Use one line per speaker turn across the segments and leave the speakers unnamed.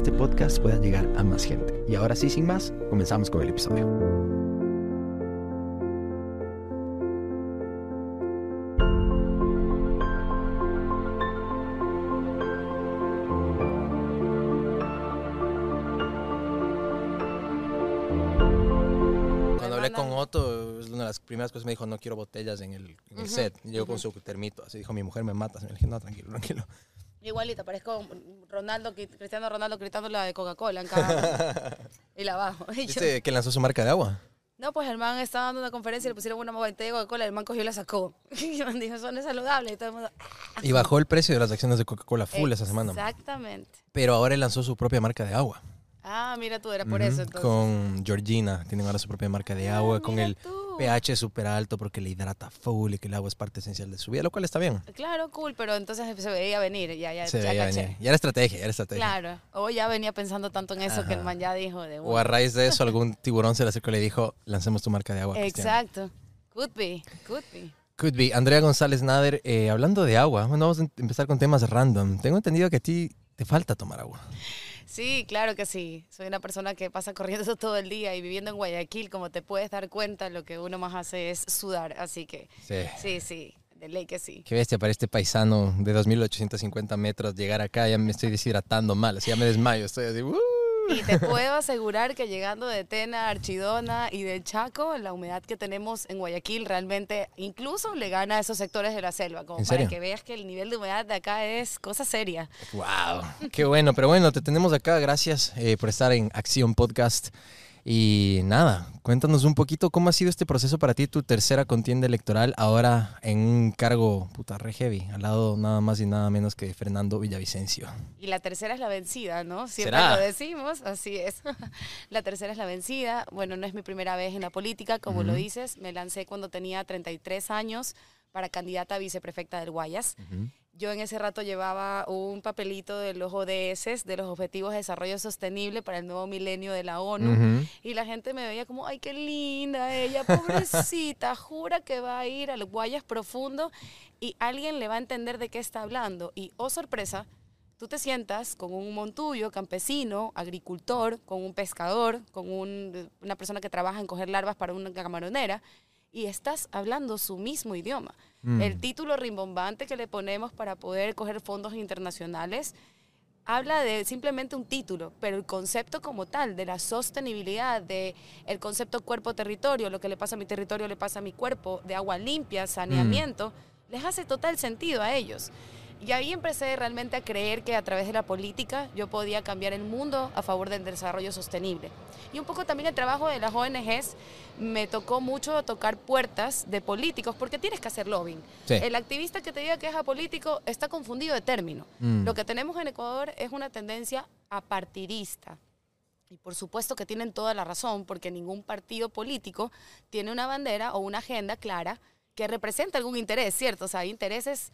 este podcast pueda llegar a más gente. Y ahora sí, sin más, comenzamos con el episodio.
Cuando hablé con Otto, es una de las primeras cosas que me dijo, no quiero botellas en el, en el set. Yo con su termito, así dijo, mi mujer me mata. Le dije, no, tranquilo, tranquilo.
Igualito, parezco Ronaldo, Cristiano Ronaldo gritando la de Coca-Cola en cada Y la bajo. Y yo-
¿Viste que lanzó su marca de agua?
no, pues el man estaba dando una conferencia y le pusieron una botella de Coca-Cola, el man cogió y la sacó. Y el man dijo, eso no es saludable. Y todo el mundo,
Y bajó el precio de las acciones de Coca-Cola full esa semana.
Exactamente.
Pero ahora él lanzó su propia marca de agua.
Ah, mira tú, era por eso entonces.
Con Georgina, tienen ahora su propia marca de
Ah,
agua, con el
tú.
pH súper alto porque le hidrata full y que el agua es parte esencial de su vida, lo cual está bien.
Claro, cool, pero entonces se veía venir, ya, ya,
Se
ya
veía
caché.
venir. Ya era estrategia, ya era estrategia.
Claro, o ya venía pensando tanto en eso que el man ya dijo de
O a raíz de eso, algún tiburón se le acercó y le dijo, lancemos tu marca de agua. Cristian".
Exacto. Could be, could be.
Could be. Andrea González Nader, eh, hablando de agua, bueno, vamos a em- empezar con temas random. Tengo entendido que a ti te falta tomar agua.
Sí, claro que sí. Soy una persona que pasa corriendo todo el día y viviendo en Guayaquil, como te puedes dar cuenta, lo que uno más hace es sudar. Así que
Sí.
sí, sí, de ley que sí.
Qué bestia para este paisano de 2.850 metros llegar acá, ya me estoy deshidratando mal, así ya me desmayo, estoy así. "Uh".
Y te puedo asegurar que llegando de Tena, Archidona y del Chaco, la humedad que tenemos en Guayaquil realmente incluso le gana a esos sectores de la selva, como
¿En
para
serio?
que veas que el nivel de humedad de acá es cosa seria.
Wow, qué bueno, pero bueno, te tenemos acá, gracias eh, por estar en Acción Podcast. Y nada, cuéntanos un poquito cómo ha sido este proceso para ti, tu tercera contienda electoral, ahora en un cargo puta re heavy, al lado nada más y nada menos que de Fernando Villavicencio.
Y la tercera es la vencida, ¿no? Siempre
¿Será?
lo decimos, así es. la tercera es la vencida. Bueno, no es mi primera vez en la política, como lo dices. Me lancé cuando tenía 33 años para candidata a viceprefecta del Guayas. Yo en ese rato llevaba un papelito de los ODS, de los Objetivos de Desarrollo Sostenible para el nuevo milenio de la ONU. Y la gente me veía como, ay, qué linda ella, pobrecita, jura que va a ir al Guayas profundo y alguien le va a entender de qué está hablando. Y, oh sorpresa, tú te sientas con un montuyo, campesino, agricultor, con un pescador, con un- una persona que trabaja en coger larvas para una camaronera, y estás hablando su mismo idioma.
Mm.
El título rimbombante que le ponemos para poder coger fondos internacionales habla de simplemente un título, pero el concepto como tal, de la sostenibilidad, de el concepto cuerpo-territorio, lo que le pasa a mi territorio le pasa a mi cuerpo, de agua limpia, saneamiento, les hace total sentido a ellos. Y ahí empecé realmente a creer que a través de la política yo podía cambiar el mundo a favor del desarrollo sostenible. Y un poco también el trabajo de las ONGs me tocó mucho tocar puertas de políticos, porque tienes que hacer lobbying.
Sí.
El activista que te diga que es apolítico está confundido de término.
Mm.
Lo que tenemos en Ecuador es una tendencia apartidista. Y por supuesto que tienen toda la razón, porque ningún partido político tiene una bandera o una agenda clara que represente algún interés, ¿cierto? O sea, hay intereses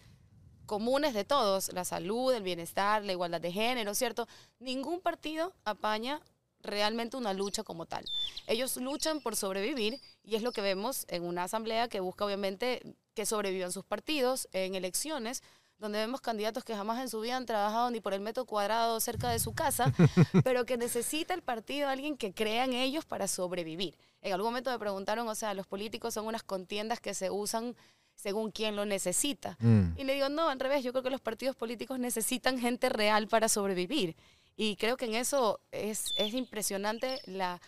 comunes de todos, la salud, el bienestar, la igualdad de género, ¿cierto? Ningún partido apaña realmente una lucha como tal. Ellos luchan por sobrevivir y es lo que vemos en una asamblea que busca obviamente que sobrevivan sus partidos en elecciones donde vemos candidatos que jamás en su vida han trabajado ni por el metro cuadrado cerca de su casa, pero que necesita el partido alguien que crea en ellos para sobrevivir. En algún momento me preguntaron, o sea, los políticos son unas contiendas que se usan según quien lo necesita.
Mm.
Y le digo, no, al revés, yo creo que los partidos políticos necesitan gente real para sobrevivir. Y creo que en eso es, es impresionante la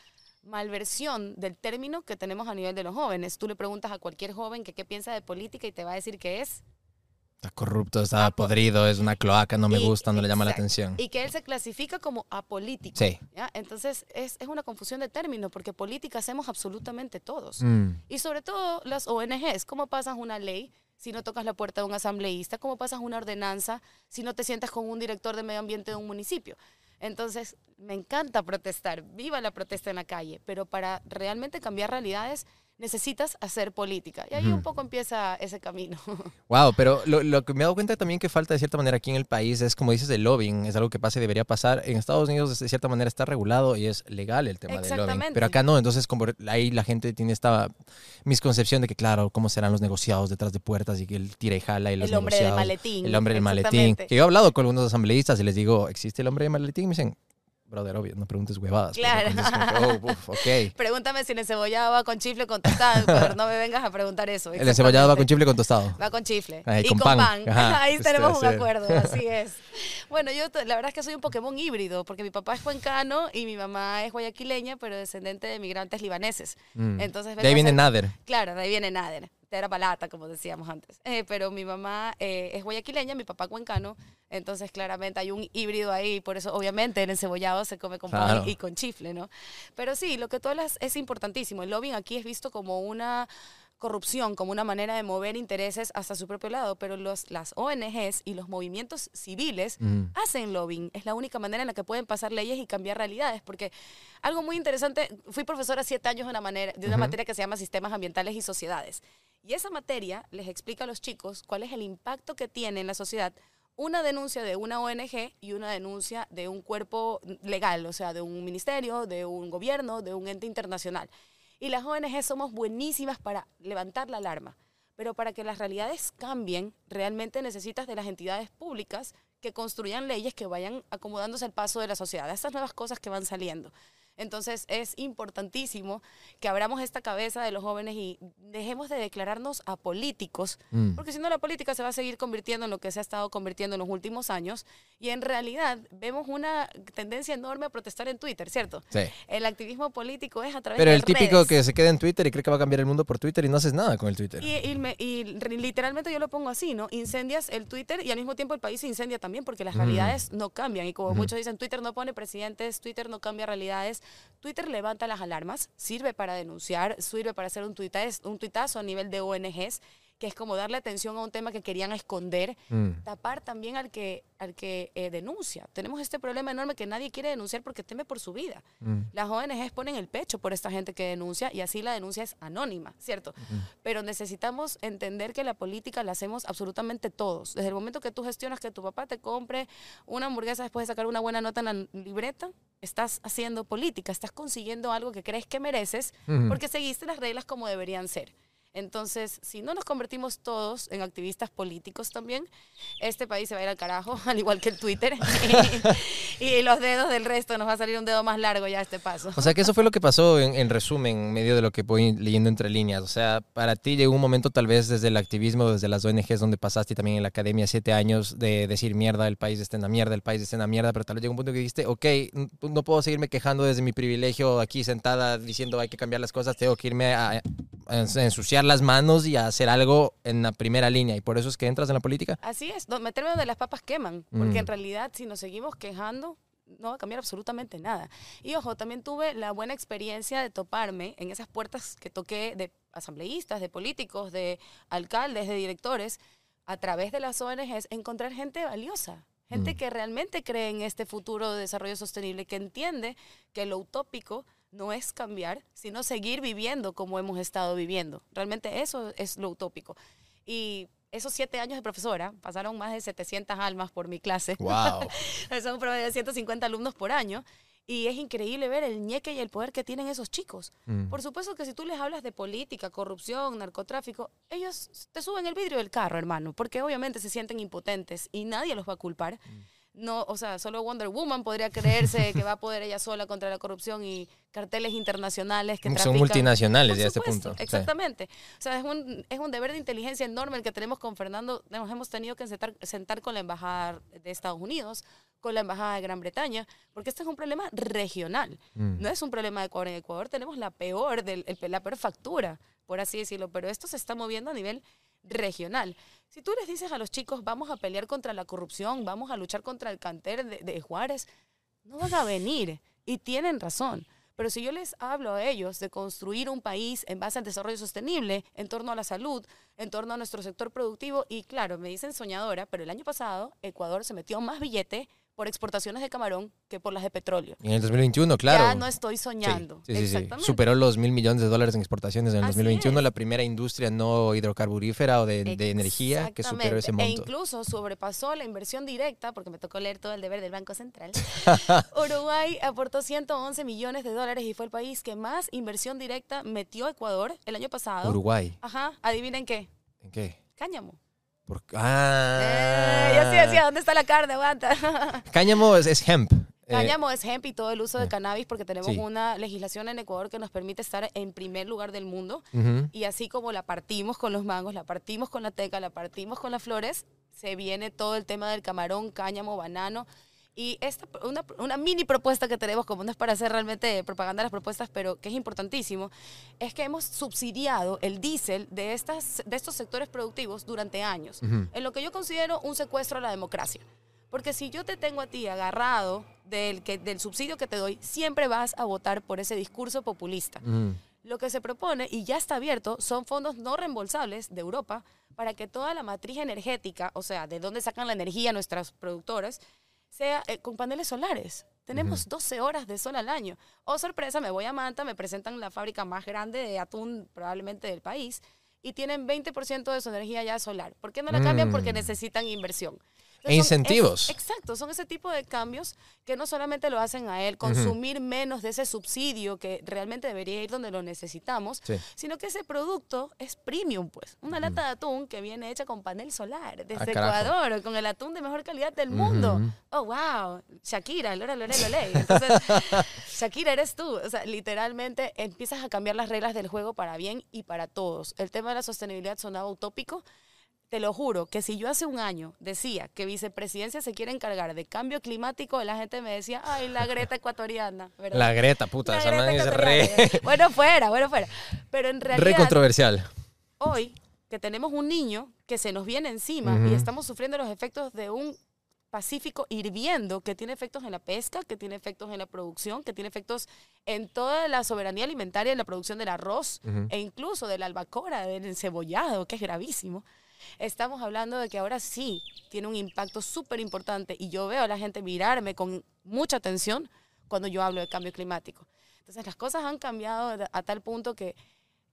malversión del término que tenemos a nivel de los jóvenes. Tú le preguntas a cualquier joven que qué piensa de política y te va a decir que es
Está corrupto, está podrido, es una cloaca, no me
Y-
gusta, no le llama la atención.
Y que él se clasifica como apolítico.
Sí.
¿ya? Entonces es, es una confusión de términos porque política hacemos absolutamente todos.
Mm.
Y sobre todo las ONGs, ¿cómo pasas una ley si no tocas la puerta de un asambleísta? ¿Cómo pasas una ordenanza si no te sientas con un director de medio ambiente de un municipio? Entonces, me encanta protestar, viva la protesta en la calle, pero para realmente cambiar realidades necesitas hacer política. Y ahí un poco empieza ese camino.
Wow, pero lo, que me he dado cuenta también que falta de cierta manera aquí en el país es, como dices, el lobbying. Es algo que pasa y debería pasar. En Estados Unidos, de cierta manera, está regulado y es legal el tema del lobbying. Pero acá no. Entonces, como ahí la gente tiene esta misconcepción de que, claro, cómo serán los negociados detrás de puertas y que el tira y jala y los
El hombre del maletín.
El hombre del maletín. Que yo he hablado con algunos asambleístas y les digo, ¿existe el hombre del maletín? Y me dicen, brother, obvio, no preguntes huevadas.
Claro.
Oh,
Pregúntame si el encebollado va con chifle o con tostado, pero no me vengas a preguntar eso.
El encebollado va con chifle o con tostado.
Va con chifle. y con, pan. Ahí tenemos un acuerdo, así es. Bueno, yo la verdad es que soy un Pokémon híbrido, porque mi papá es cuencano y mi mamá es guayaquileña, pero descendente de migrantes libaneses.
Mm. Entonces, de ahí viene Nader.
Claro, de ahí viene Nader era palata, como decíamos antes. Eh, pero mi mamá eh, es guayaquileña, mi papá cuencano, entonces claramente hay un híbrido ahí, por eso obviamente el encebollado se come con pan y con chifle, ¿no? Pero sí, lo que tú hablas es importantísimo. El lobbying aquí es visto como una corrupción como una manera de mover intereses hasta su propio lado, pero los, las ONGs y los movimientos civiles hacen lobbying. Es la única manera en la que pueden pasar leyes y cambiar realidades, porque algo muy interesante, fui profesora siete años de una, manera, de una materia que se llama Sistemas Ambientales y Sociedades. Y esa materia les explica a los chicos cuál es el impacto que tiene en la sociedad una denuncia de una ONG y una denuncia de un cuerpo legal, o sea, de un ministerio, de un gobierno, de un ente internacional. Y las ONG somos buenísimas para levantar la alarma, pero para que las realidades cambien, realmente necesitas de las entidades públicas que construyan leyes que vayan acomodándose al paso de la sociedad, estas nuevas cosas que van saliendo. Entonces es importantísimo que abramos esta cabeza de los jóvenes y dejemos de declararnos apolíticos, mm. porque si no la política se va a seguir convirtiendo en lo que se ha estado convirtiendo en los últimos años y en realidad vemos una tendencia enorme a protestar en Twitter, ¿cierto?
Sí.
El activismo político es a través
Pero
de
el típico que se queda en Twitter y cree que va a cambiar el mundo por Twitter y no haces nada con el Twitter.
Y, y, literalmente yo lo pongo así, ¿no? Incendias el Twitter y al mismo tiempo el país se incendia también porque las mm. realidades no cambian y como muchos dicen, Twitter no pone presidentes, Twitter no cambia realidades Twitter levanta las alarmas, sirve para denunciar, sirve para hacer un tuitazo, a nivel de ONGs que es como darle atención a un tema que querían esconder, mm. tapar también al que, al que eh, denuncia. Tenemos este problema enorme que nadie quiere denunciar porque teme por su vida. Mm. Las ONGs ponen el pecho por esta gente que denuncia y así la denuncia es anónima, ¿cierto? Pero necesitamos entender que la política la hacemos absolutamente todos. Desde el momento que tú gestionas que tu papá te compre una hamburguesa después de sacar una buena nota en la libreta, estás haciendo política, estás consiguiendo algo que crees que mereces porque seguiste las reglas como deberían ser. Entonces, si no nos convertimos todos en activistas políticos también, este país se va a ir al carajo, al igual que el Twitter. y, los dedos del resto nos va a salir un dedo más largo ya a este paso.
O sea, que eso fue lo que pasó en, resumen, medio de lo que voy leyendo entre líneas. O sea, para ti llegó un momento tal vez desde el activismo, desde las ONGs donde pasaste y también en la academia siete años de decir mierda, el país está en la mierda, el país está en la mierda, pero tal vez llegó un punto que dijiste, ok, no puedo seguirme quejando desde mi privilegio aquí sentada diciendo hay que cambiar las cosas, tengo que irme a ensuciar las manos y a hacer algo en la primera línea. Y por eso es que entras en la política.
Así es, meterme donde las papas queman. Porque mm. en realidad, si nos seguimos quejando, no va a cambiar absolutamente nada. Y ojo, también tuve la buena experiencia de toparme en esas puertas que toqué de asambleístas, de políticos, de alcaldes, de directores, a través de las ONGs, encontrar gente valiosa. Gente mm. que realmente cree en este futuro de desarrollo sostenible, que entiende que lo utópico no es cambiar, sino seguir viviendo como hemos estado viviendo. Realmente eso es lo utópico. Y esos siete años de profesora, pasaron más de 700 almas por mi clase.
¡Wow!
Son un promedio de 150 alumnos por año. Y es increíble ver el ñeque y el poder que tienen esos chicos. Mm. Por supuesto que si tú les hablas de política, corrupción, narcotráfico, ellos te suben el vidrio del carro, hermano, porque obviamente se sienten impotentes y nadie los va a culpar. Mm no, o sea, solo Wonder Woman podría creerse que va a poder ella sola contra la corrupción y carteles internacionales que
Son multinacionales ya a este punto.
Exactamente. O sea, es un, es un deber de inteligencia enorme el que tenemos con Fernando. Nos hemos tenido que sentar, sentar con la Embajada de Estados Unidos, con la Embajada de Gran Bretaña, porque este es un problema regional. Mm. No es un problema de Ecuador. En Ecuador tenemos la peor, del, la peor factura, por así decirlo, pero esto se está moviendo a nivel regional. Si tú les dices a los chicos, vamos a pelear contra la corrupción, vamos a luchar contra el canter de, Juárez, no van a venir. Y tienen razón. Pero si yo les hablo a ellos de construir un país en base al desarrollo sostenible, en torno a la salud, en torno a nuestro sector productivo, y claro, me dicen soñadora, pero el año pasado Ecuador se metió más billete por exportaciones de camarón que por las de petróleo.
Y en el 2021, claro.
Ya no estoy soñando.
Sí, sí, sí. Superó los mil millones de dólares en exportaciones en el
Así
2021,
es.
la primera industria no hidrocarburífera o de, de energía que superó ese
Exactamente.
monto.
E incluso sobrepasó la inversión directa, porque me tocó leer todo el deber del Banco Central. Uruguay aportó 111 millones de dólares y fue el país que más inversión directa metió a Ecuador el año pasado.
Uruguay.
Ajá, adivinen qué.
¿En qué?
Cáñamo.
Ah.
Eh, yo sí decía, ¿dónde está la carne? Aguanta.
Cáñamo es, es hemp. Eh,
Cáñamo es hemp y todo el uso de cannabis porque tenemos
Sí.
una legislación en Ecuador que nos permite estar en primer lugar del mundo. Y así como la partimos con los mangos, la partimos con la teca, la partimos con las flores, se viene todo el tema del camarón, cáñamo, banano. Y esta, una, una mini propuesta que tenemos, como no es para hacer realmente propaganda de las propuestas, pero que es importantísimo, es que hemos subsidiado el diésel de, estas, de estos sectores productivos durante años, en lo que yo considero un secuestro a la democracia. Porque si yo te tengo a ti agarrado del, que, del subsidio que te doy, siempre vas a votar por ese discurso populista. Lo que se propone, y ya está abierto, son fondos no reembolsables de Europa para que toda la matriz energética, o sea, de dónde sacan la energía nuestras productoras, sea eh, con paneles solares. Tenemos 12 horas de sol al año. Oh, sorpresa, me voy a Manta, me presentan la fábrica más grande de atún probablemente del país y tienen 20% de su energía ya solar. ¿Por qué no la cambian? Porque
Mm.
necesitan inversión.
E
son-
incentivos.
es- exacto, son ese tipo de cambios que no solamente lo hacen a él consumir menos de ese subsidio que realmente debería ir donde lo necesitamos,
Sí.
sino que ese producto es premium, pues. Una lata de atún que viene hecha con panel solar desde
Ah.
Ecuador, con el atún de mejor calidad del mundo. Oh, wow. Shakira, Lora, Lore, Lole. Entonces, Shakira eres tú. O sea, literalmente empiezas a cambiar las reglas del juego para bien y para todos. El tema de la sostenibilidad sonaba utópico. Te lo juro que si yo hace un año decía que vicepresidencia se quiere encargar de cambio climático, la gente me decía, ay, la Greta ecuatoriana. ¿verdad?
La Greta, puta,
La
esa
Greta
es re,
Bueno, fuera, bueno, fuera. Pero en
re
realidad,
controversial.
hoy que tenemos un niño que se nos viene encima y estamos sufriendo los efectos de un Pacífico hirviendo que tiene efectos en la pesca, que tiene efectos en la producción, que tiene efectos en toda la soberanía alimentaria, en la producción del arroz e incluso de la albacora, del encebollado, que es gravísimo. Estamos hablando de que ahora sí tiene un impacto súper importante y yo veo a la gente mirarme con mucha atención cuando yo hablo de cambio climático. Entonces las cosas han cambiado a tal punto que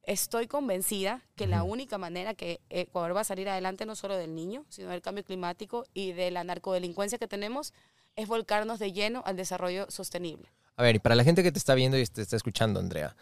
estoy convencida que la única manera que Ecuador va a salir adelante no solo del niño, sino del cambio climático y de la narcodelincuencia que tenemos es volcarnos de lleno al desarrollo sostenible.
A ver, y para la gente que te está viendo y te está escuchando, Andrea,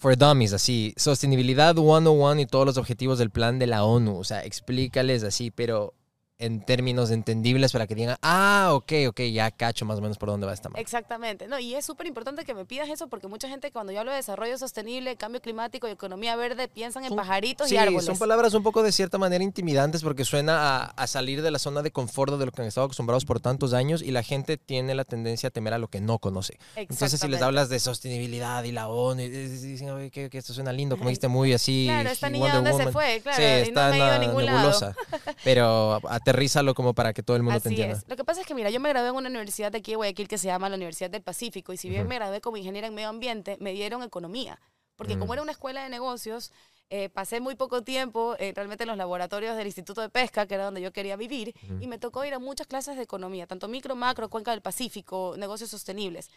for dummies, así, sostenibilidad 101 y todos los objetivos del plan de la ONU, o sea, explícales así, pero en términos entendibles para que digan, ah, ok, ok, ya cacho más o menos por dónde va esta mano.
Exactamente, no, y es súper importante que me pidas eso porque mucha gente cuando yo hablo de desarrollo sostenible, cambio climático y economía verde piensan en
Son-
pajaritos
Sí,
y árboles.
son palabras un poco de cierta manera intimidantes porque suena a, a salir de la zona de confort de lo que han estado acostumbrados por tantos años y la gente tiene la tendencia a temer a lo que no conoce. Entonces, si les hablas de sostenibilidad y la ONU, dicen, "Oye, que, que esto suena lindo, como dijiste, muy así.
Claro, esta niña, ¿dónde se
Woman".
fue? Claro,
sí,
y no me
en
ha ido a ningún lado.
Pero aterrízalo como para que todo el mundo te
Así
entienda.
es. Lo que pasa es que, mira, yo me gradué en una universidad de aquí de Guayaquil que se llama la Universidad del Pacífico y si bien
Ujú.
me gradué como ingeniera en medio ambiente, me dieron economía. Porque como
Mm.
era una escuela de negocios, eh, pasé muy poco tiempo eh, realmente en los laboratorios del Instituto de Pesca, que era donde yo quería vivir, y me tocó ir a muchas clases de economía, tanto micro, macro, cuenca del Pacífico, negocios sostenibles.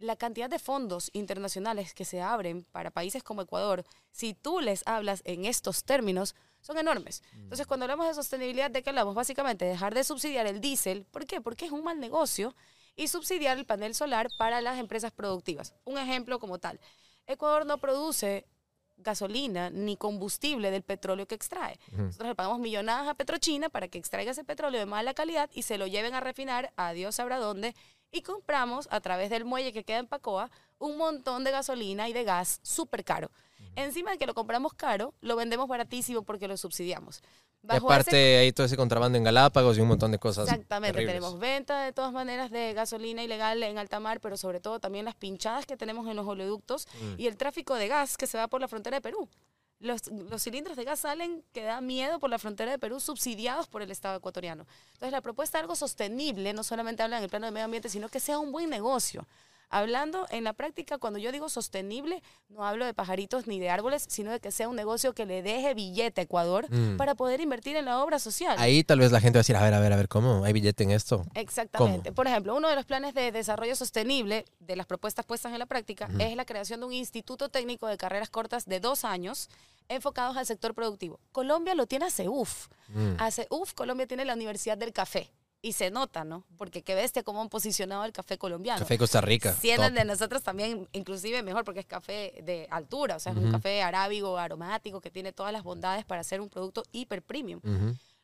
La cantidad de fondos internacionales que se abren para países como Ecuador, si tú les hablas en estos términos, son enormes. Entonces, cuando hablamos de sostenibilidad, ¿de qué hablamos? Básicamente, dejar de subsidiar el diésel. ¿Por qué? Porque es un mal negocio. Y subsidiar el panel solar para las empresas productivas. Un ejemplo como tal. Ecuador no produce gasolina ni combustible del petróleo que extrae. Nosotros le pagamos millonadas a Petrochina para que extraiga ese petróleo de mala calidad y se lo lleven a refinar a Dios sabrá dónde. Y compramos a través del muelle que queda en Pacoa un montón de gasolina y de gas súper caro. Encima de que lo compramos caro, lo vendemos baratísimo porque lo subsidiamos.
Y aparte
ese-
hay todo ese contrabando en Galápagos y un montón de cosas.
Exactamente,
terribles.
tenemos venta de todas maneras de gasolina ilegal en alta mar, pero sobre todo también las pinchadas que tenemos en los oleoductos
Mm.
y el tráfico de gas que se va por la frontera de Perú. Los, los cilindros de gas salen que da miedo por la frontera de Perú, subsidiados por el Estado ecuatoriano. Entonces, la propuesta de algo sostenible no solamente habla en el plano de medio ambiente, sino que sea un buen negocio. Hablando en la práctica, cuando yo digo sostenible, no hablo de pajaritos ni de árboles, sino de que sea un negocio que le deje billete a Ecuador
Mm.
para poder invertir en la obra social.
Ahí tal vez la gente va a decir, a ver, a ver, a ver, ¿cómo? ¿Hay billete en esto?
Exactamente. Por ejemplo, uno de los planes de desarrollo sostenible de las propuestas puestas en la práctica es la creación de un instituto técnico de carreras cortas de dos años enfocados al sector productivo. Colombia lo tiene a CEUF.
Mm.
A CEUF, Colombia tiene la Universidad del Café. Y se nota, ¿no? Porque qué bestia cómo han posicionado el café colombiano.
Café Costa Rica.
Siendo el de nosotros también, inclusive mejor, porque es café de altura, o sea, es un café arábigo, aromático, que tiene todas las bondades para ser un producto hiper premium.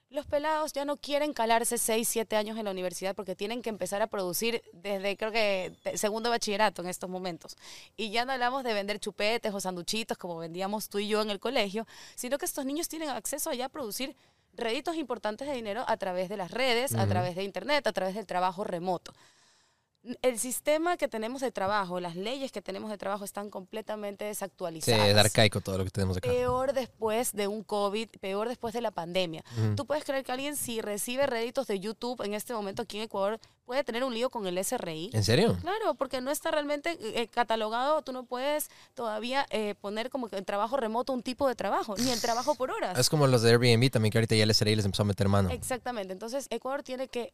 Los pelados ya no quieren calarse 6, 7 años en la universidad porque tienen que empezar a producir desde creo que segundo bachillerato en estos momentos. Y ya no hablamos de vender chupetes o sanduchitos como vendíamos tú y yo en el colegio, sino que estos niños tienen acceso a ya producir réditos importantes de dinero a través de las redes, a través de internet, a través del trabajo remoto. El sistema que tenemos de trabajo, las leyes que tenemos de trabajo están completamente
Sí,
desactualizadas
es arcaico todo lo que tenemos acá.
peor después de un COVID, peor después de la pandemia. Tú puedes creer que alguien si recibe réditos de YouTube en este momento aquí en Ecuador puede tener un lío con el SRI.
¿En serio?
Claro, porque no está realmente eh, catalogado, tú no puedes todavía eh, poner como que en trabajo remoto un tipo de trabajo, ni el trabajo por horas.
Es como los de Airbnb también, que ahorita ya les les empezó a meter mano.
Exactamente. Entonces, Ecuador tiene que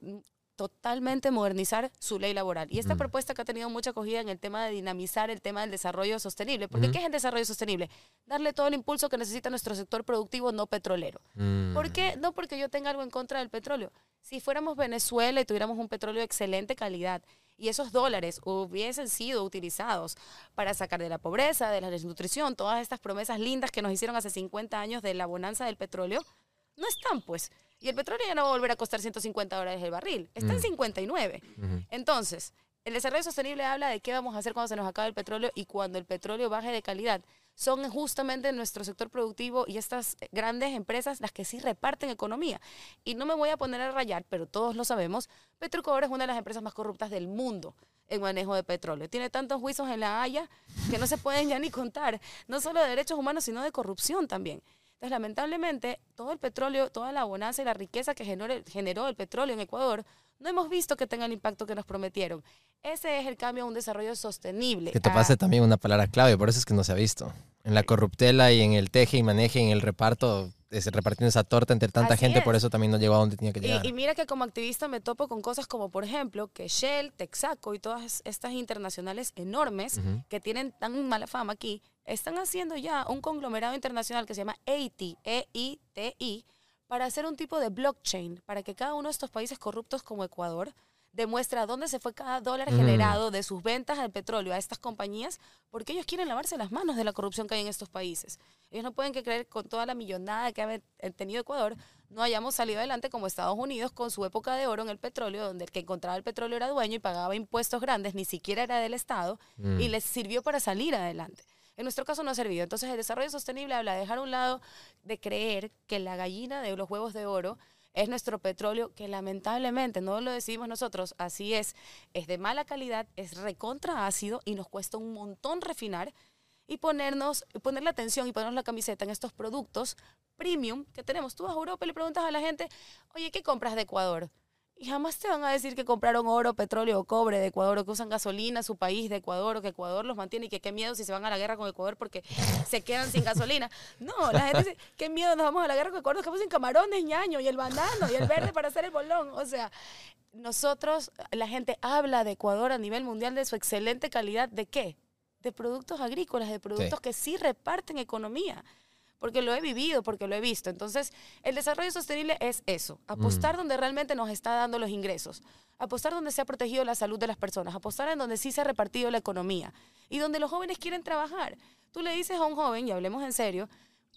totalmente modernizar su ley laboral. Y esta
Mm.
propuesta que ha tenido mucha acogida en el tema de dinamizar el tema del desarrollo sostenible. Porque. ¿qué es el desarrollo sostenible? Darle todo el impulso que necesita nuestro sector productivo no petrolero.
Mm.
¿Por qué? No porque yo tenga algo en contra del petróleo. Si fuéramos Venezuela y tuviéramos un petróleo de excelente calidad y esos dólares hubiesen sido utilizados para sacar de la pobreza, de la desnutrición, todas estas promesas lindas que nos hicieron hace 50 años de la bonanza del petróleo, no están pues. Y el petróleo ya no va a volver a costar 150 dólares el barril, está en
Mm.
59.
Ujú.
Entonces, el desarrollo sostenible habla de qué vamos a hacer cuando se nos acabe el petróleo y cuando el petróleo baje de calidad. Son justamente nuestro sector productivo y estas grandes empresas las que sí reparten economía. Y no me voy a poner a rayar, pero todos lo sabemos, Petroecuador es una de las empresas más corruptas del mundo en manejo de petróleo. Tiene tantos juicios en la Haya que no se pueden ya ni contar, no solo de derechos humanos, sino de corrupción también. Entonces, lamentablemente, todo el petróleo, toda la bonanza y la riqueza que generó el, generó el petróleo en Ecuador, no hemos visto que tenga el impacto que nos prometieron. Ese es el cambio a un desarrollo sostenible.
Que te
a-
pase también una palabra clave, por eso es que no se ha visto. En la corruptela y en el teje y maneje, en el reparto, es repartiendo esa torta entre tanta
Así
gente, por
es.
eso también no llegó a donde tenía que llegar.
Y, y mira que como activista me topo con cosas como, por ejemplo, que Shell, Texaco y todas estas internacionales enormes que tienen tan mala fama aquí, están haciendo ya un conglomerado internacional que se llama EITI, E-I-T-I, para hacer un tipo de blockchain, para que cada uno de estos países corruptos como Ecuador demuestre a dónde se fue cada dólar
Mm.
generado de sus ventas del petróleo a estas compañías, porque ellos quieren lavarse las manos de la corrupción que hay en estos países. Ellos no pueden que creer con toda la millonada que ha eh, tenido Ecuador, no hayamos salido adelante como Estados Unidos con su época de oro en el petróleo, donde el que encontraba el petróleo era dueño y pagaba impuestos grandes, ni siquiera era del Estado,
Mm.
y les sirvió para salir adelante. En nuestro caso no ha servido. Entonces el desarrollo sostenible habla de dejar a un lado de creer que la gallina de los huevos de oro es nuestro petróleo, que lamentablemente no lo decidimos nosotros, así es, es de mala calidad, es recontra ácido y nos cuesta un montón refinar y ponernos, ponerle atención y ponernos la camiseta en estos productos premium que tenemos. Tú vas a Europa y le preguntas a la gente, oye, ¿qué compras de Ecuador? Y jamás te van a decir que compraron oro, petróleo o cobre de Ecuador, o que usan gasolina su país de Ecuador, o que Ecuador los mantiene y que qué miedo si se van a la guerra con Ecuador porque se quedan sin gasolina. No, la gente dice, qué miedo nos vamos a la guerra con Ecuador, nos quedamos sin camarones, ñaño, y el banano, y el verde para hacer el bolón. O sea, nosotros, la gente habla de Ecuador a nivel mundial de su excelente calidad, ¿de qué? De productos agrícolas, de productos que sí reparten economía porque lo he vivido, porque lo he visto. Entonces, el desarrollo sostenible es eso, apostar donde realmente nos está dando los ingresos, apostar donde se ha protegido la salud de las personas, apostar en donde sí se ha repartido la economía y donde los jóvenes quieren trabajar. Tú le dices a un joven, y hablemos en serio,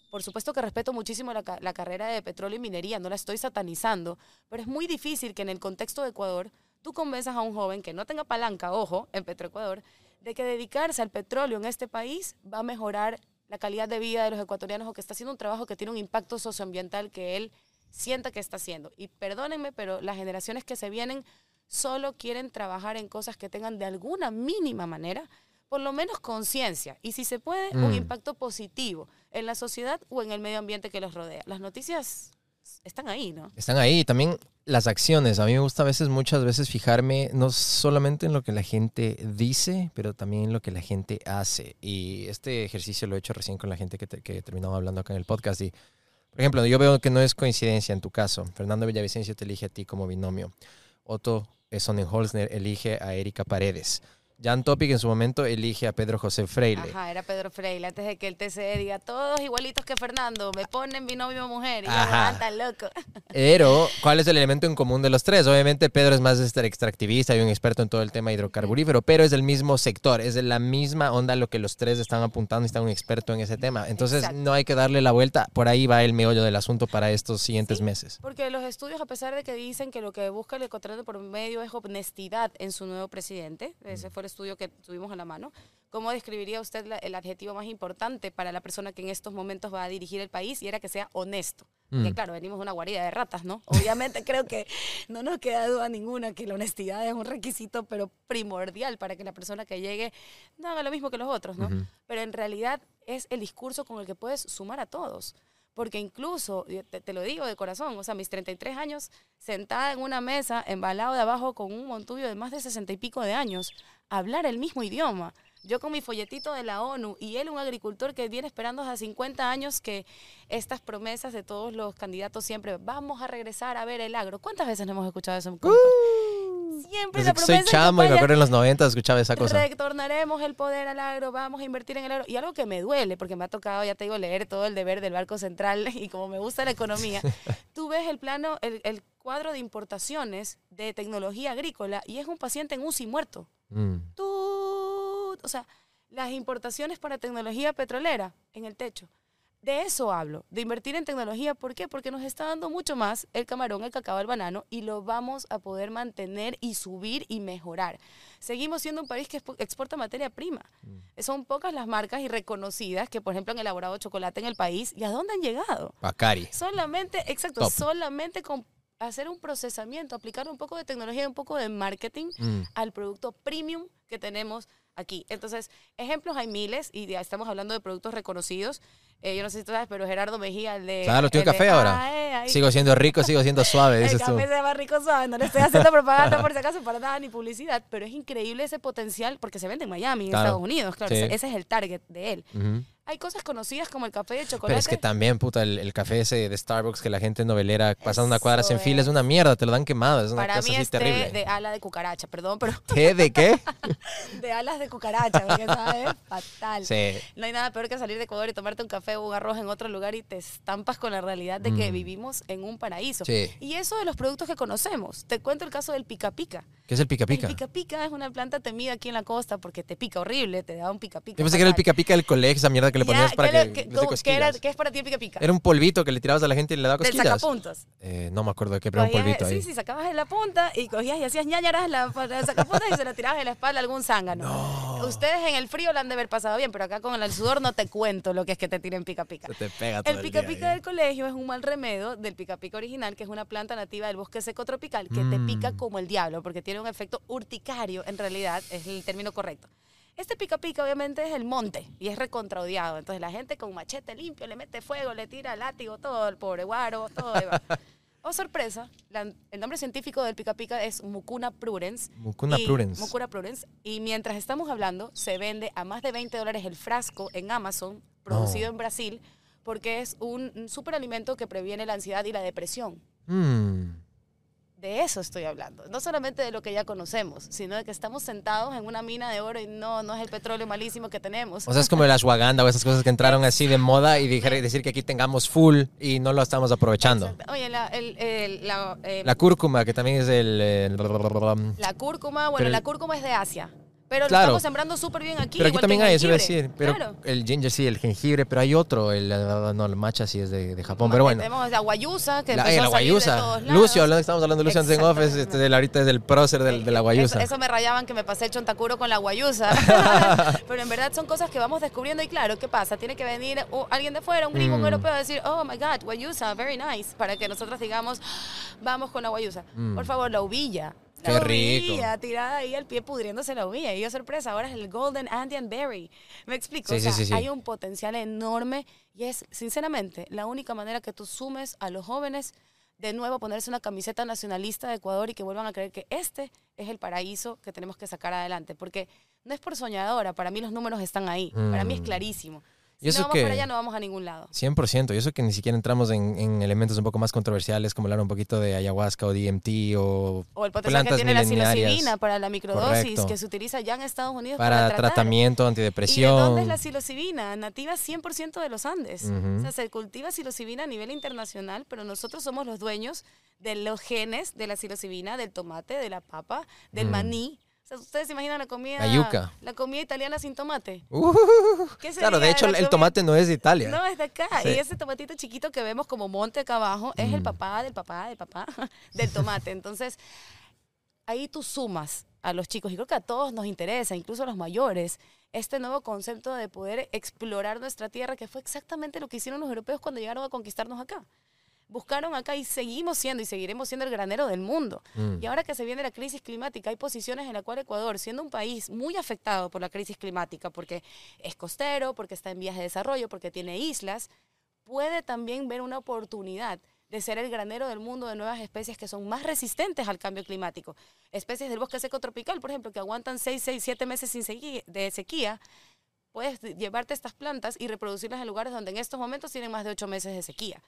por supuesto que respeto muchísimo la, la carrera de petróleo y minería, no la estoy satanizando, pero es muy difícil que en el contexto de Ecuador tú convenzas a un joven que no tenga palanca, ojo, en Petroecuador, de que dedicarse al petróleo en este país va a mejorar la calidad de vida de los ecuatorianos o que está haciendo un trabajo que tiene un impacto socioambiental que él sienta que está haciendo. Y perdónenme, pero las generaciones que se vienen solo quieren trabajar en cosas que tengan de alguna mínima manera, por lo menos conciencia, y si se puede, un
Mm.
impacto positivo en la sociedad o en el medio ambiente que los rodea. Las noticias están ahí, ¿no?
Están ahí. También las acciones. A mí me gusta a veces, muchas veces, fijarme no solamente en lo que la gente dice, pero también en lo que la gente hace. Y este ejercicio lo he hecho recién con la gente que, te- hablando acá en el podcast. Y, por ejemplo, yo veo que no es coincidencia en tu caso. Fernando Villavicencio te elige a ti como binomio. Otto Sonnenholzner elige a Erika Paredes. Jan Topic en su momento elige a Pedro José Freile.
Ajá, era Pedro Freire, antes de que el TCE diga, todos igualitos que Fernando, me ponen binomio mujer, y yo,
Ajá.
ah, tan loco.
Pero, ¿cuál es el elemento en común de los tres? Obviamente, Pedro es más este, extractivista y un experto en todo el tema hidrocarburífero, pero es del mismo sector, es de la misma onda lo que los tres están apuntando y están un experto en ese tema. Entonces,
Exacto.
no hay que darle la vuelta. Por ahí va el meollo del asunto para estos siguientes meses.
Porque los estudios, a pesar de que dicen que lo que busca el ecuatoriano por medio es honestidad en su nuevo presidente, ese fue el estudio que tuvimos en la mano, ¿cómo describiría usted la- el adjetivo más importante para la persona que en estos momentos va a dirigir el país? Y era que sea honesto.
Mm.
claro, venimos de una guarida de ratas, ¿no? Obviamente creo que no nos queda duda ninguna que la honestidad es un requisito, pero primordial para que la persona que llegue no haga lo mismo que los otros, ¿no?
Ujú.
Pero en realidad es el discurso con el que puedes sumar a todos. Porque incluso, te, lo digo de corazón, o sea, mis 33 años, sentada en una mesa, embalado de abajo con un montubio de más de 60 y pico de años, hablar el mismo idioma. Yo con mi folletito de la ONU y él un agricultor que viene esperando hace 50 años que estas promesas de todos los candidatos siempre, vamos a regresar a ver el agro. ¿Cuántas veces no hemos escuchado eso? compa? Siempre
Desde
la
soy
promesa en
chamo y me acuerdo en los 90 escuchaba esa cosa.
Retornaremos el poder al agro, vamos a invertir en el agro. Y algo que me duele, porque me ha tocado, ya te digo, leer todo el deber del Banco Central y como me gusta la economía, tú ves el plano, el, el cuadro de importaciones de tecnología agrícola y es un paciente en UCI muerto.
Mm.
Tú, o sea, las importaciones para tecnología petrolera en el techo. De eso hablo, de invertir en tecnología. ¿Por qué? Porque nos está dando mucho más el camarón, el cacao, el banano y lo vamos a poder mantener y subir y mejorar. Seguimos siendo un país que expo- exporta materia prima. Son pocas las marcas y reconocidas que, por ejemplo, han elaborado chocolate en el país. ¿Y a dónde han llegado?
Bacari.
Solamente, exacto,
Top.
solamente con hacer un procesamiento, aplicar un poco de tecnología un poco de marketing
Mm.
al producto premium que tenemos aquí. Entonces, ejemplos hay miles y ya estamos hablando de productos reconocidos. Eh, yo no sé si tú sabes, pero Gerardo Mejía, el de...
Claro, tiene
el de-
café ahora.
Ah, eh, ahí.
Sigo siendo rico, sigo siendo suave,
El
dices tú.
café se llama rico suave, no le estoy haciendo propaganda por si acaso para nada ni publicidad, pero es increíble ese potencial porque se vende en Miami, en
Claro.
Estados Unidos, claro,
Sí.
ese, ese es el target de él.
Ujú.
Hay cosas conocidas como el café de chocolate.
Pero es que también, puta, el, el café ese de Starbucks que la gente novelera pasando una cuadra en fila es una mierda, te lo dan quemado, es una
para
cosa
mí
así
es té
terrible.
de ala de cucaracha, perdón, pero
¿Té de qué?
de alas de cucaracha, porque sabes, fatal.
Sí.
No hay nada peor que salir de Ecuador y tomarte un café o un arroz en otro lugar y te estampas con la realidad de que
Mm.
vivimos en un paraíso.
Sí.
Y eso de los productos que conocemos. Te cuento el caso del pica pica.
¿Qué es el pica pica?
El pica pica es una planta temida aquí en la costa porque te pica horrible, te da un pica pica.
Yo pensé que era el pica pica del colegio, esa mierda que le
Ya,
ponías para
¿qué
que,
cómo- qué era- qué es para ti el pica pica?
Era un polvito que le tirabas a la gente y le daba
Del
cosquillas.
sacapuntas.
Eh, no me acuerdo de qué, pero un polvito ahí.
Sí, sí, sacabas en la punta y cogías y hacías ñañaras la, para el sacapuntas y se la tirabas en la espalda a algún zángano. Ustedes en el frío la han de haber pasado bien, pero acá con el sudor no te cuento lo que es que te tiren pica pica.
Se te pega todo
El pica pica del colegio es un mal remedio del pica pica original, que es una planta nativa del bosque seco tropical que te pica
Mm.
como el diablo, porque tiene un efecto urticario, en realidad es el término correcto. Este pica pica obviamente es el monte y es recontraodiado. Entonces la gente con machete limpio le mete fuego, le tira látigo, todo, el pobre guaro, todo. Oh, sorpresa, la- el nombre científico del pica pica es Mucuna prurens.
Mucuna
y-
prurens.
Mucuna prurens. Y mientras estamos hablando, se vende a más de 20 dólares el frasco en Amazon, producido
No.
en Brasil, porque es un, un superalimento que previene la ansiedad y la depresión.
Mm.
De eso estoy hablando. No solamente de lo que ya conocemos, sino de que estamos sentados en una mina de oro y no, no es el petróleo malísimo que tenemos.
O sea, es como el ashwagandha o esas cosas que entraron así de moda y decir que aquí tengamos full y no lo estamos aprovechando.
Exacto. Oye, la, el- el- la, eh,
La cúrcuma, que también es el... el-
la cúrcuma, bueno,
Pero
la cúrcuma es de Asia. Pero
Claro.
lo estamos sembrando súper bien aquí.
pero aquí también hay, eso iba a decir. Pero
Claro.
el ginger sí, el jengibre, pero hay otro. El, no, el matcha sí es de, de Japón, pero bueno.
Tenemos la guayusa, que
La, eh, la guayusa. Lucio, hablando, estamos hablando de Lucio antes en Office, este, del- ahorita es el prócer del, de la guayusa.
Eso, eso me rayaban que me pasé el chontacuro con la guayusa. Pero en verdad son cosas que vamos descubriendo y claro, ¿qué pasa? Tiene que venir alguien de fuera, un gringo, un
Mm.
europeo, a decir, oh my God, guayusa, very nice, para que nosotros digamos, vamos con la guayusa.
Mm.
Por favor, la uvilla.
Qué
la
rico.
tirada ahí al pie pudriéndose la humilla. Y yo, sorpresa, ahora es el Golden Andean Berry. ¿Me explico?
Sí,
o
sí,
sea,
sí, sí.
hay un potencial enorme y es, sinceramente, la única manera que tú sumes a los jóvenes de nuevo a ponerse una camiseta nacionalista de Ecuador y que vuelvan a creer que este es el paraíso que tenemos que sacar adelante. Porque no es por soñadora, para mí los números están ahí. Para mí es
Mm.
clarísimo.
Y
Si
eso
no vamos
que-
para allá, no vamos a ningún lado.
100%. Y eso que ni siquiera entramos en, en elementos un poco más controversiales, como hablar un poquito de ayahuasca o DMT o
O el potencial que tiene la psilocibina para la microdosis
Correcto.
que se utiliza ya en Estados Unidos para,
para
tratar.
tratamiento,
¿Y de
antidepresión.
dónde es la psilocibina? Nativa 100% de los Andes.
Ujú.
O sea, se cultiva psilocibina a nivel internacional, pero nosotros somos los dueños de los genes de la psilocibina, del tomate, de la papa, del
Mm.
maní. O sea, ustedes se imaginan la comida
La yuca.
la comida italiana sin tomate.
Uh,
¿Qué
claro, de hecho el, tomate no es de Italia.
No, es de acá.
Sí.
Y ese tomatito chiquito que vemos como monte acá abajo es el
Mm.
papá del papá del papá del tomate. Entonces, ahí tú sumas a los chicos, y creo que a todos nos interesa, incluso a los mayores, este nuevo concepto de poder explorar nuestra tierra, que fue exactamente lo que hicieron los europeos cuando llegaron a conquistarnos acá. Buscaron acá y seguimos siendo y seguiremos siendo el granero del mundo.
Mm.
Y ahora que se viene la crisis climática, hay posiciones en las cuales Ecuador, siendo un país muy afectado por la crisis climática, porque es costero, porque está en vías de desarrollo, porque tiene islas, puede también ver una oportunidad de ser el granero del mundo de nuevas especies que son más resistentes al cambio climático. Especies del bosque seco tropical, por ejemplo, que aguantan 6, 6, 7 meses sin sequía, de sequía, puedes llevarte estas plantas y reproducirlas en lugares donde en estos momentos tienen más de 8 meses de sequía.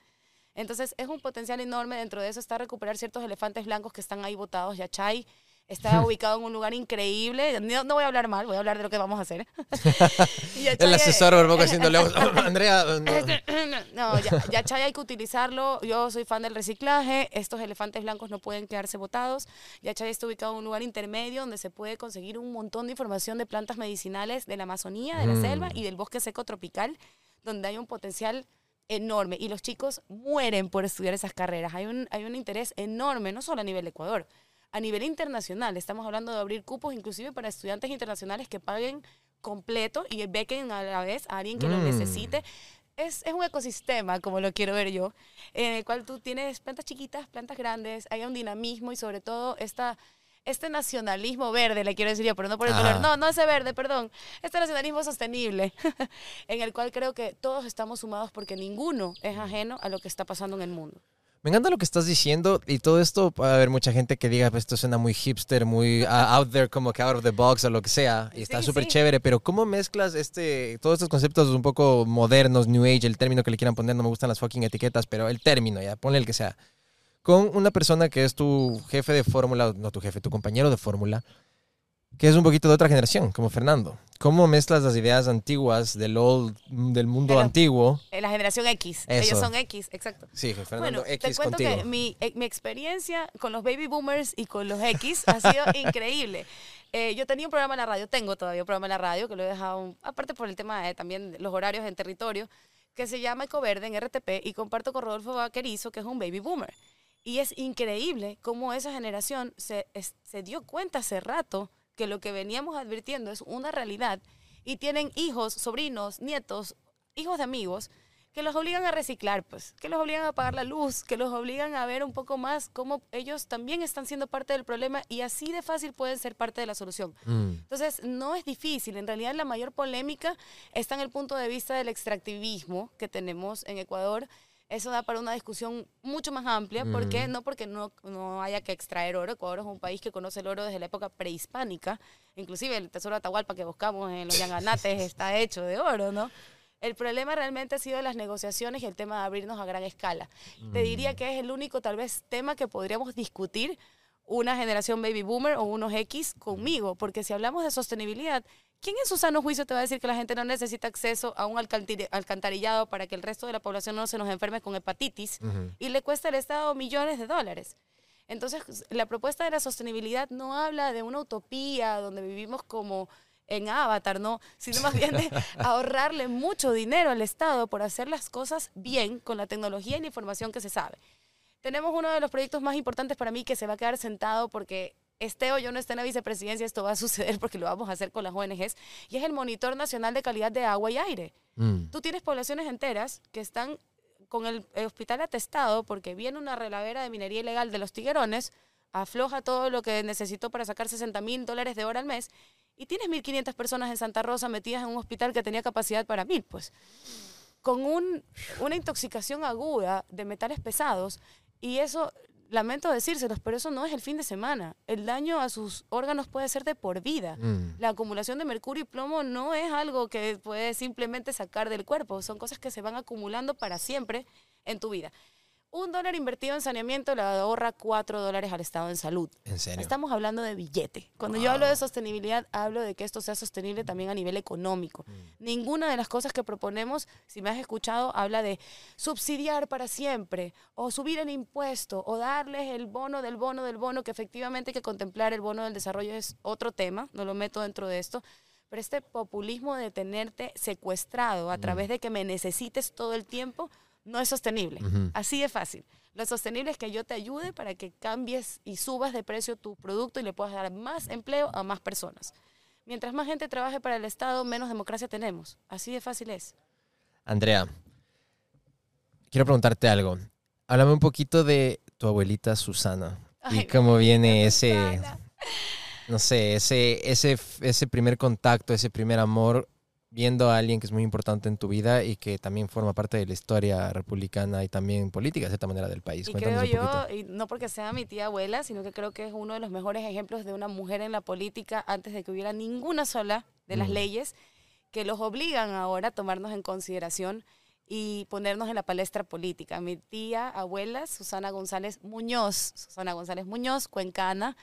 Entonces es un potencial enorme. Dentro de eso está recuperar ciertos elefantes blancos que están ahí botados. Yachay está ubicado en un lugar increíble. No, no voy a hablar mal, voy a hablar de lo que vamos a hacer. Yachay
El
es-
asesor por poco haciéndole... Andrea... no.
no, ya, Yachay hay que utilizarlo. Yo soy fan del reciclaje. Estos elefantes blancos no pueden quedarse botados. Yachay está ubicado en un lugar intermedio donde se puede conseguir un montón de información de plantas medicinales de la Amazonía, de la
Mm.
selva y del bosque seco tropical, donde hay un potencial enorme. Y los chicos mueren por estudiar esas carreras. Hay un, hay un interés enorme, no solo a nivel de Ecuador, a nivel internacional. Estamos hablando de abrir cupos inclusive para estudiantes internacionales que paguen completo y bequen a la vez a alguien que lo
Mm.
necesite. Es, es un ecosistema, como lo quiero ver yo, en el cual tú tienes plantas chiquitas, plantas grandes, hay un dinamismo y sobre todo esta, este nacionalismo verde, le quiero decir yo, pero no por el
Ajá.
color, no, no ese verde, perdón, este nacionalismo sostenible, en el cual creo que todos estamos sumados porque ninguno es ajeno a lo que está pasando en el mundo.
Me encanta lo que estás diciendo y todo esto puede haber mucha gente que diga, pues esto suena muy hipster, muy out there, como que out of the box o lo que sea, y está
Sí,
súper
sí.
chévere, pero ¿cómo mezclas este, todos estos conceptos un poco modernos, new age, el término que le quieran poner, no me gustan las fucking etiquetas, pero el término, ya, ponle el que sea, con una persona que es tu jefe de fórmula, no tu jefe, tu compañero de fórmula, que es un poquito de otra generación, como Fernando. ¿Cómo mezclas las ideas antiguas del old, del mundo antiguo?
Eh, La generación X,
Eso.
ellos son X, exacto.
Sí, Fernando
Bueno, te
X
cuento
contigo.
que mi, eh, mi experiencia con los baby boomers y con los X ha sido increíble. Eh, yo tenía un programa en la radio, tengo todavía un programa en la radio que lo he dejado, aparte por el tema de también de los horarios en territorio, que se llama Ecoverde en RTP y comparto con Rodolfo Vaquerizo, que es un baby boomer. Y es increíble cómo esa generación se, es- se dio cuenta hace rato que lo que veníamos advirtiendo es una realidad y tienen hijos, sobrinos, nietos, hijos de amigos que los obligan a reciclar, pues, que los obligan a apagar la luz, que los obligan a ver un poco más cómo ellos también están siendo parte del problema y así de fácil pueden ser parte de la solución.
Mm.
Entonces, no es difícil. En realidad, la mayor polémica está en el punto de vista del extractivismo que tenemos en Ecuador. Eso da para una discusión mucho más amplia. ¿Por qué? No porque no, no haya que extraer oro. Ecuador es un país que conoce el oro desde la época prehispánica. Inclusive el tesoro de Atahualpa que buscamos en los Yanganates está hecho de oro, ¿no? El problema realmente ha sido las negociaciones y el tema de abrirnos a gran escala. Te diría que es el único, tal vez, tema que podríamos discutir una generación baby boomer o unos X conmigo, porque si hablamos de sostenibilidad, ¿quién en su sano juicio te va a decir que la gente no necesita acceso a un alcantarillado para que el resto de la población no se nos enferme con hepatitis y le cuesta al Estado millones de dólares? Entonces, la propuesta de la sostenibilidad no habla de una utopía donde vivimos como en Avatar, no, sino más bien de ahorrarle mucho dinero al Estado por hacer las cosas bien con la tecnología y la información que se sabe. Tenemos uno de los proyectos más importantes para mí que se va a quedar sentado porque esté o yo no esté en la vicepresidencia, esto va a suceder porque lo vamos a hacer con las ONGs, y es el Monitor Nacional de Calidad de Agua y Aire.
Mm.
Tú tienes poblaciones enteras que están con el, el hospital atestado porque viene una relavera de minería ilegal de los tiguerones afloja todo lo que necesitó para sacar 60 mil dólares de hora al mes y tienes 1.500 personas en Santa Rosa metidas en un hospital que tenía capacidad para mil, pues con un, una intoxicación aguda de metales pesados y eso lamento decírselos, pero eso no es el fin de semana. El daño a sus órganos puede ser de por vida.
Mm.
La acumulación de mercurio y plomo no es algo que puedes simplemente sacar del cuerpo, son cosas que se van acumulando para siempre en tu vida. Un dólar invertido en saneamiento le ahorra cuatro dólares al Estado en salud.
En serio.
Estamos hablando de billete. Cuando yo hablo de sostenibilidad, hablo de que esto sea sostenible también a nivel económico. Ninguna de las cosas que proponemos, si me has escuchado, habla de subsidiar para siempre, o subir el impuesto, o darles el bono del bono del bono, que efectivamente hay que contemplar el bono del desarrollo es otro tema, no lo meto dentro de esto. Pero este populismo de tenerte secuestrado a través de que me necesites todo el tiempo, no es sostenible. Así de fácil. Lo sostenible es que yo te ayude para que cambies y subas de precio tu producto y le puedas dar más empleo a más personas. Mientras más gente trabaje para el Estado, menos democracia tenemos. Así de fácil es.
Andrea, quiero preguntarte algo. Háblame un poquito de tu abuelita Susana y cómo viene
Susana.
ese, no sé, ese, ese, ese primer contacto, ese primer amor, viendo a alguien que es muy importante en tu vida y que también forma parte de la historia republicana y también política, de cierta manera, del país.
Y
Cuéntanos
creo yo, y no porque sea mi tía abuela, sino que creo que es uno de los mejores ejemplos de una mujer en la política antes de que hubiera ninguna sola de las
Mm.
leyes que los obligan ahora a tomarnos en consideración y ponernos en la palestra política. Mi tía abuela, Susana González Muñoz, Susana González Muñoz, cuencana,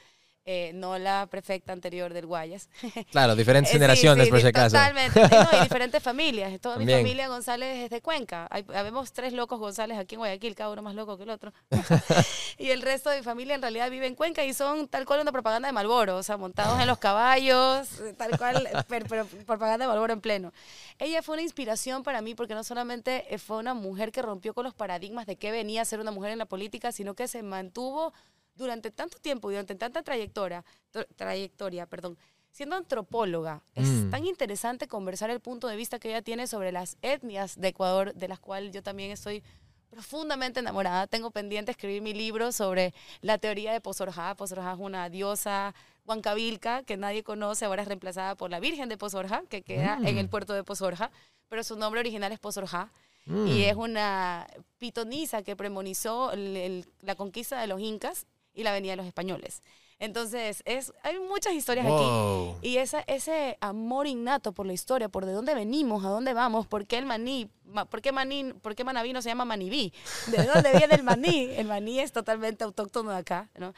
eh, no la prefecta anterior del Guayas.
Claro, diferentes
Eh, sí,
generaciones,
sí,
por
di-
si acaso.
Totalmente. Y no, y diferentes familias. Toda
También.
mi familia González es de Cuenca. Hay, habemos tres locos González aquí en Guayaquil, cada uno más loco que el otro. y el resto de mi familia en realidad vive en Cuenca y son tal cual una propaganda de Malboro, o sea, montados en los caballos, tal cual, pero, pero propaganda de Malboro en pleno. Ella fue una inspiración para mí porque no solamente eh, fue una mujer que rompió con los paradigmas de qué venía a ser una mujer en la política, sino que se mantuvo durante tanto tiempo, durante tanta trayectoria, tra- trayectoria, perdón, siendo antropóloga. Es
Mm.
tan interesante conversar el punto de vista que ella tiene sobre las etnias de Ecuador, de las cuales yo también estoy profundamente enamorada. Tengo pendiente escribir mi libro sobre la teoría de Pozorja. Pozorja es una diosa huancavilca que nadie conoce, ahora es reemplazada por la Virgen de Pozorja, que queda en el
Mm.
puerto de Pozorja, pero su nombre original es Pozorja
Mm.
y es una pitonisa que premonizó el- el- la conquista de los incas y la venida de los españoles. Entonces, es, hay muchas historias aquí.
Wow.
Y esa, ese amor innato por la historia, por de dónde venimos, a dónde vamos, por qué el maní, ma- por qué, maní, por qué Manabí no se llama Manibí, de dónde viene el maní. El maní es totalmente autóctono de acá, ¿no?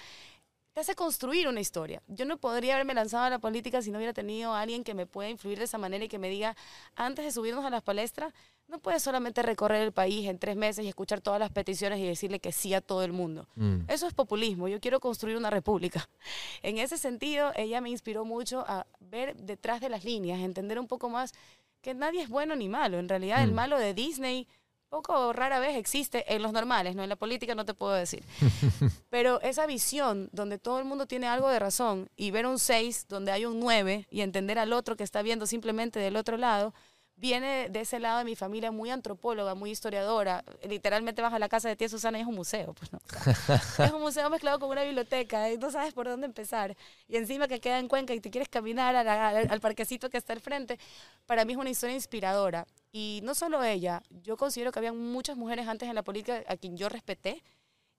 Te hace construir una historia. Yo no podría haberme lanzado a la política si no hubiera tenido a alguien que me pueda influir de esa manera y que me diga, antes de subirnos a las palestras, no puedes solamente recorrer el país en tres meses y escuchar todas las peticiones y decirle que sí a todo el mundo.
Mm.
Eso es populismo. Yo quiero construir una república. En ese sentido, ella me inspiró mucho a ver detrás de las líneas, entender un poco más que nadie es bueno ni malo. En realidad, el
Mm.
malo de Disney poco rara vez existe en los normales, no en la política no te puedo decir. Pero esa visión donde todo el mundo tiene algo de razón y ver un 6 donde hay un 9 y entender al otro que está viendo simplemente del otro lado, viene de ese lado de mi familia muy antropóloga, muy historiadora. Literalmente vas a la casa de tía Susana y es un museo. Pues, ¿no? O sea, es un museo mezclado con una biblioteca y no sabes por dónde empezar. Y encima que queda en Cuenca y te quieres caminar a la- al, al parquecito que está al frente, para mí es una historia inspiradora. Y no solo ella, yo considero que había muchas mujeres antes en la política a quien yo respeté.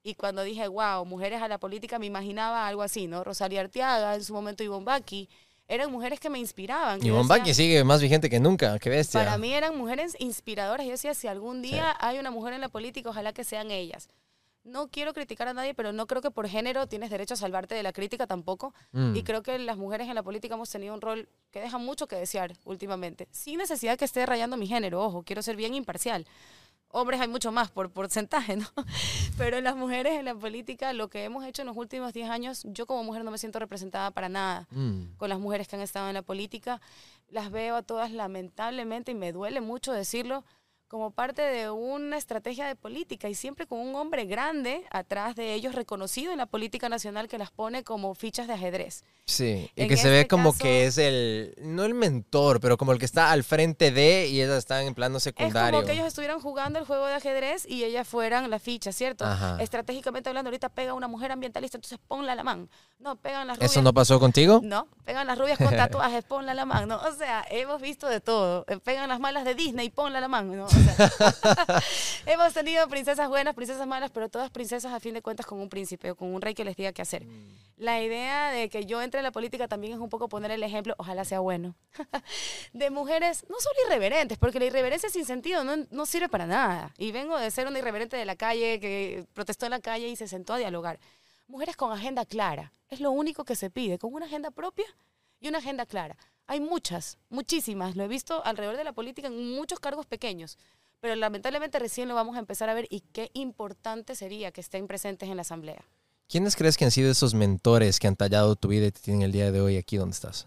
Y cuando dije, wow, mujeres a la política, me imaginaba algo así, ¿no? Rosalía Arteaga, en su momento Ivonne Baki, eran mujeres que me inspiraban.
Y
decía,
sigue más vigente que nunca, qué bestia.
para mí eran mujeres inspiradoras. Yo decía, si algún día hay una mujer en la política, ojalá que sean ellas. No quiero criticar a nadie, pero no creo que por género tienes derecho a salvarte de la crítica tampoco.
Mm.
Y creo que las mujeres en la política hemos tenido un rol que deja mucho que desear últimamente. Sin necesidad que esté rayando mi género, ojo, quiero ser bien imparcial. Hombres hay mucho más por porcentaje, ¿no? Pero las mujeres en la política, lo que hemos hecho en los últimos 10 años, yo como mujer no me siento representada para nada
Mm.
con las mujeres que han estado en la política. Las veo a todas lamentablemente, y me duele mucho decirlo, como parte de una estrategia de política y siempre con un hombre grande atrás de ellos reconocido en la política nacional que las pone como fichas de ajedrez.
Sí, y
En
que se ve
este
como
caso-
que es el, no el mentor, pero como el que está al frente de y ellas están en plano
Es
secundario.
como que ellos estuvieran jugando el juego de ajedrez y ellas fueran la ficha, ¿cierto?
Ajá.
Estratégicamente hablando, ahorita pega una mujer ambientalista, entonces ponla a la man. No, pegan las rubias.
¿Eso no pasó contigo?
No, pegan las rubias con tatuajes, ponla a la man. No, o sea, hemos visto de todo. Eh, Pegan las malas de Disney, ponla a la man. ¿no? Hemos tenido princesas buenas, princesas malas, pero todas princesas a fin de cuentas con un príncipe o con un rey que les diga qué hacer. La idea de que yo entre en la política también es un poco poner el ejemplo, ojalá sea bueno, de mujeres no solo irreverentes, porque la irreverencia sin sentido no, no sirve para nada. Y vengo de ser una irreverente de la calle que protestó en la calle y se sentó a dialogar. Mujeres con agenda clara, es lo único que se pide, con una agenda propia y una agenda clara. Hay muchas, muchísimas, lo he visto alrededor de la política en muchos cargos pequeños, pero lamentablemente recién lo vamos a empezar a ver y qué importante sería que estén presentes en la asamblea.
¿Quiénes crees que han sido esos mentores que han tallado tu vida y te tienen el día de hoy aquí donde estás?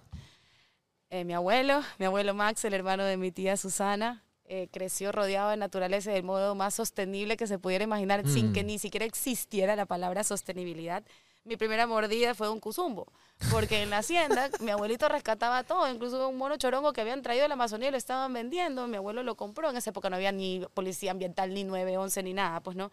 Eh, mi abuelo, mi abuelo Max, el hermano de mi tía Susana, eh, creció rodeado de naturaleza del modo más sostenible que se pudiera imaginar, sin
Mm.
que ni siquiera existiera la palabra sostenibilidad. Mi primera mordida fue un cuzumbo, porque en la hacienda mi abuelito rescataba todo, incluso un mono chorongo que habían traído de la Amazonía y lo estaban vendiendo, mi abuelo lo compró, en esa época no había ni policía ambiental, ni 911, ni nada, pues no.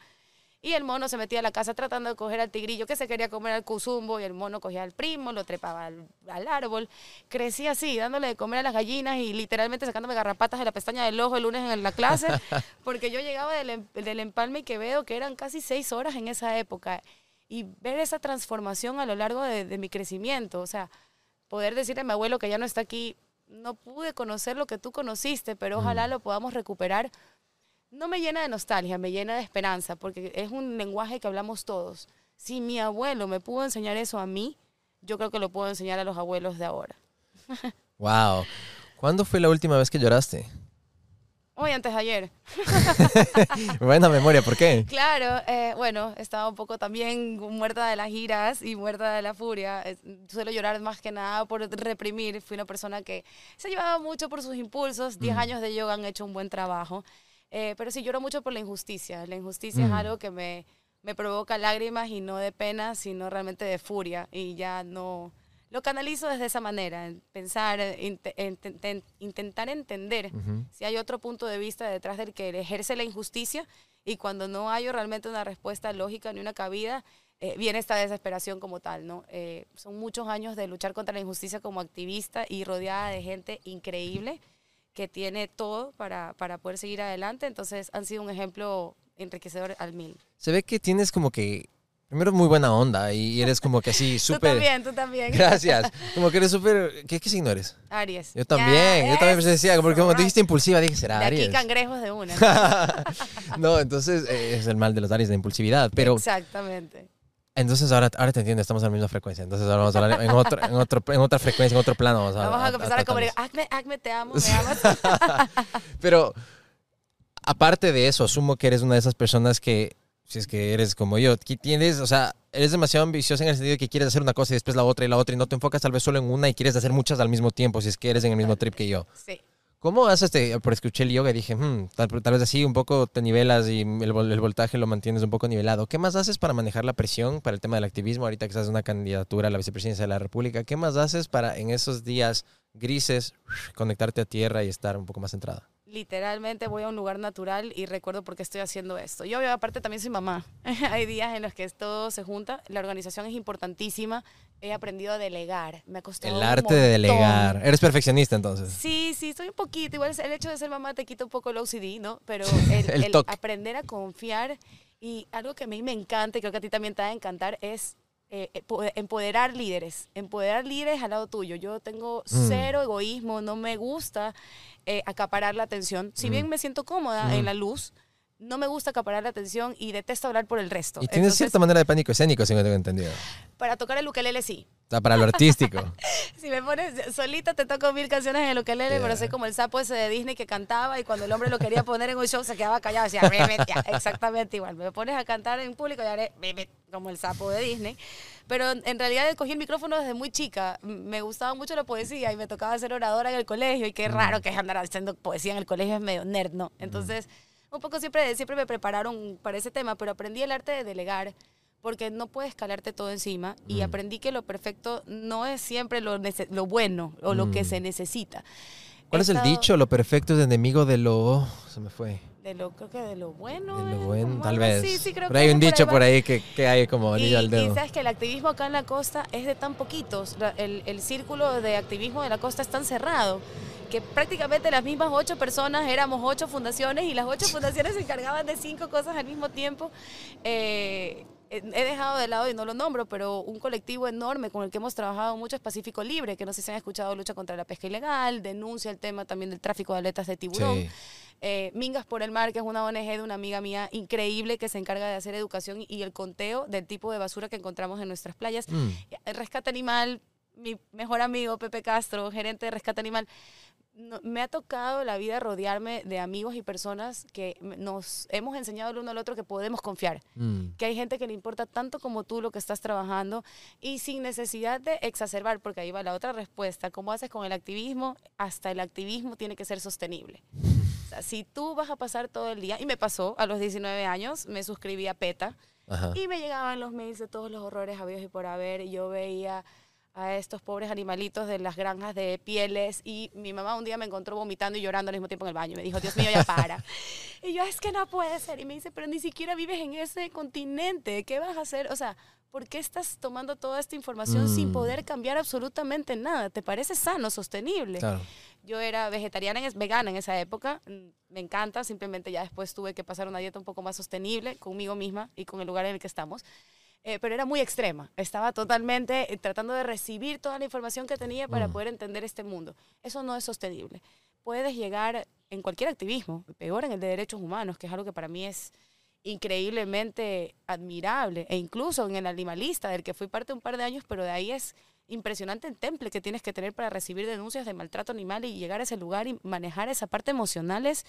Y el mono se metía a la casa tratando de coger al tigrillo que se quería comer al cuzumbo y el mono cogía al primo, lo trepaba al, al árbol. Crecí así, dándole de comer a las gallinas y literalmente sacándome garrapatas de la pestaña del ojo el lunes en la clase, porque yo llegaba del, del empalme y que veo que eran casi seis horas en esa época. Y ver esa transformación a lo largo de, de mi crecimiento, o sea, poder decirle a mi abuelo que ya no está aquí, no pude conocer lo que tú conociste, pero ojalá lo podamos recuperar no me llena de nostalgia, me llena de esperanza, porque es un lenguaje que hablamos todos. Si mi abuelo me pudo enseñar eso a mí, yo creo que lo puedo enseñar a los abuelos de ahora.
Wow. ¿Cuándo fue la última vez que lloraste?
Hoy, antes de ayer.
Buena memoria, ¿por qué?
Claro, eh, bueno, estaba un poco también muerta de las giras y muerta de la furia. Eh, Suelo llorar más que nada por reprimir. Fui una persona que se llevaba mucho por sus impulsos. Diez
Mm.
años de yoga han hecho un buen trabajo. Eh, pero sí lloro mucho por la injusticia. La injusticia es
Mm.
algo que me, me provoca lágrimas y no de pena, sino realmente de furia. Y ya no... Lo canalizo desde esa manera, en pensar, intentar entender si hay otro punto de vista detrás del que ejerce la injusticia y cuando no hay realmente una respuesta lógica ni una cabida, eh, viene esta desesperación como tal, ¿no? Eh, son muchos años de luchar contra la injusticia como activista y rodeada de gente increíble que tiene todo para, para poder seguir adelante, entonces han sido un ejemplo enriquecedor al mil.
Se ve que tienes como que, primero muy buena onda y eres como que así
Tú
súper...
también, tú también.
Gracias. Como que eres súper... ¿Qué, qué signo eres?
Aries.
Yo también, yo también decía, porque como
eso,
dijiste impulsiva, dije, será
De aquí
Aries.
cangrejos de una.
no, entonces eh, es el mal de los Aries, la impulsividad. Pero
Exactamente.
entonces ahora, ahora te entiendo, estamos en la misma frecuencia. Entonces ahora vamos a hablar en, otro, en, otro, en otra frecuencia, en otro plano. Vamos a,
Vamos a empezar a comer.
tratarnos.
Acme, Acme, te amo, me amas.
Pero aparte de eso, asumo que eres una de esas personas que, si es que eres como yo, que tienes, o sea, eres demasiado ambiciosa en el sentido de que quieres hacer una cosa y después la otra y la otra y no te enfocas tal vez solo en una y quieres hacer muchas al mismo tiempo, si es que eres en el mismo trip que yo.
Sí.
¿Cómo haces este? Por escuché el yoga y dije, "Hmm, tal, tal vez así un poco te nivelas y el, el voltaje lo mantienes un poco nivelado. ¿Qué más haces para manejar la presión para el tema del activismo? Ahorita que estás en una candidatura a la vicepresidencia de la República, ¿qué más haces para en esos días grises conectarte a tierra y estar un poco más centrada?
Literalmente voy a un lugar natural y recuerdo por qué estoy haciendo esto. Yo aparte también soy mamá. Hay días en los que todo se junta. La organización es importantísima. He aprendido a delegar. Me ha costado
El
un
arte de delegar. Eres perfeccionista entonces.
Sí, sí, soy un poquito. Igual el hecho de ser mamá te quita un poco el OCD, ¿no? Pero el,
El
el
toque.
aprender a confiar y algo que a mí me encanta y creo que a ti también te va a encantar es eh, eh, po- empoderar líderes. Empoderar líderes al lado tuyo. Yo tengo
Mm.
cero egoísmo, no me gusta eh, acaparar la atención. Si
Mm.
bien me siento cómoda
Mm.
en la luz, no me gusta acaparar la atención y detesto hablar por el resto.
Y tienes cierta manera de pánico escénico, si no tengo entendido.
Para tocar el ukelele sí.
O sea, para lo artístico.
Si me pones solita te toco mil canciones en el ukelele, pero
Yeah.
soy como el sapo ese de Disney que cantaba y cuando el hombre lo quería poner en un show se quedaba callado, decía, exactamente igual. Me pones a cantar en público y haré como el sapo de Disney. Pero en realidad cogí el micrófono desde muy chica. Me gustaba mucho la poesía y me tocaba ser oradora en el colegio y qué raro que es andar haciendo poesía en el colegio, es medio nerd, ¿no? Entonces un poco siempre, siempre me prepararon para ese tema, pero aprendí el arte de delegar porque no puedes calarte todo encima y
Mm.
aprendí que lo perfecto no es siempre lo, lo bueno o lo que
Mm.
se necesita.
¿Cuál
He
es el dicho? Lo perfecto es enemigo de lo... Se me fue.
De lo, creo que de lo bueno.
De lo bueno, tal vez.
así, sí, creo
Pero
que
hay un
por ahí
dicho por ahí que, que hay como
Y,
anillo al
y
dedo.
sabes que el activismo acá en la costa es de tan poquitos, la- el, el círculo de activismo de la costa es tan cerrado que prácticamente las mismas ocho personas éramos ocho fundaciones y las ocho fundaciones se encargaban de cinco cosas al mismo tiempo. Eh, he dejado de lado y no lo nombro, pero un colectivo enorme con el que hemos trabajado mucho es Pacífico Libre, que no sé si han escuchado lucha contra la pesca ilegal, denuncia el tema también del tráfico de aletas de tiburón.
Sí.
Eh, Mingas por el Mar, que es una ONG de una amiga mía increíble que se encarga de hacer educación y el conteo del tipo de basura que encontramos en nuestras playas.
Mm.
El Rescate Animal, mi mejor amigo Pepe Castro, gerente de Rescate Animal, no- me ha tocado la vida rodearme de amigos y personas que nos hemos enseñado el uno al otro que podemos confiar
Mm.
que hay gente que le importa tanto como tú lo que estás trabajando y sin necesidad de exacerbar, porque ahí va la otra respuesta, ¿cómo haces con el activismo? Hasta el activismo tiene que ser sostenible. Sea, si tú vas a pasar todo el día, y me pasó a los 19 años, me suscribí a PETA
Ajá.
y me llegaban los mails de todos los horrores habidos y por haber, y yo veía a estos pobres animalitos de las granjas de pieles y mi mamá un día me encontró vomitando y llorando al mismo tiempo en el baño. Me dijo, Dios mío, ya para. y yo, es que no puede ser. Y me dice, pero ni siquiera vives en ese continente. ¿Qué vas a hacer? O sea, ¿por qué estás tomando toda esta información sin
Mm.
poder cambiar absolutamente nada? ¿Te parece sano, sostenible?
Claro.
Yo era vegetariana, vegana en esa época. mm, Me encanta, simplemente ya después tuve que pasar una dieta un poco más sostenible conmigo misma y con el lugar en el que estamos. Eh, pero era muy extrema. Estaba totalmente eh, tratando de recibir toda la información que tenía para
Mm.
poder entender este mundo. Eso no es sostenible. Puedes llegar en cualquier activismo, peor en el de derechos humanos, que es algo que para mí es increíblemente admirable, e incluso en el animalista, del que fui parte un par de años, pero de ahí es impresionante el temple que tienes que tener para recibir denuncias de maltrato animal y llegar a ese lugar y manejar esa parte emocional es,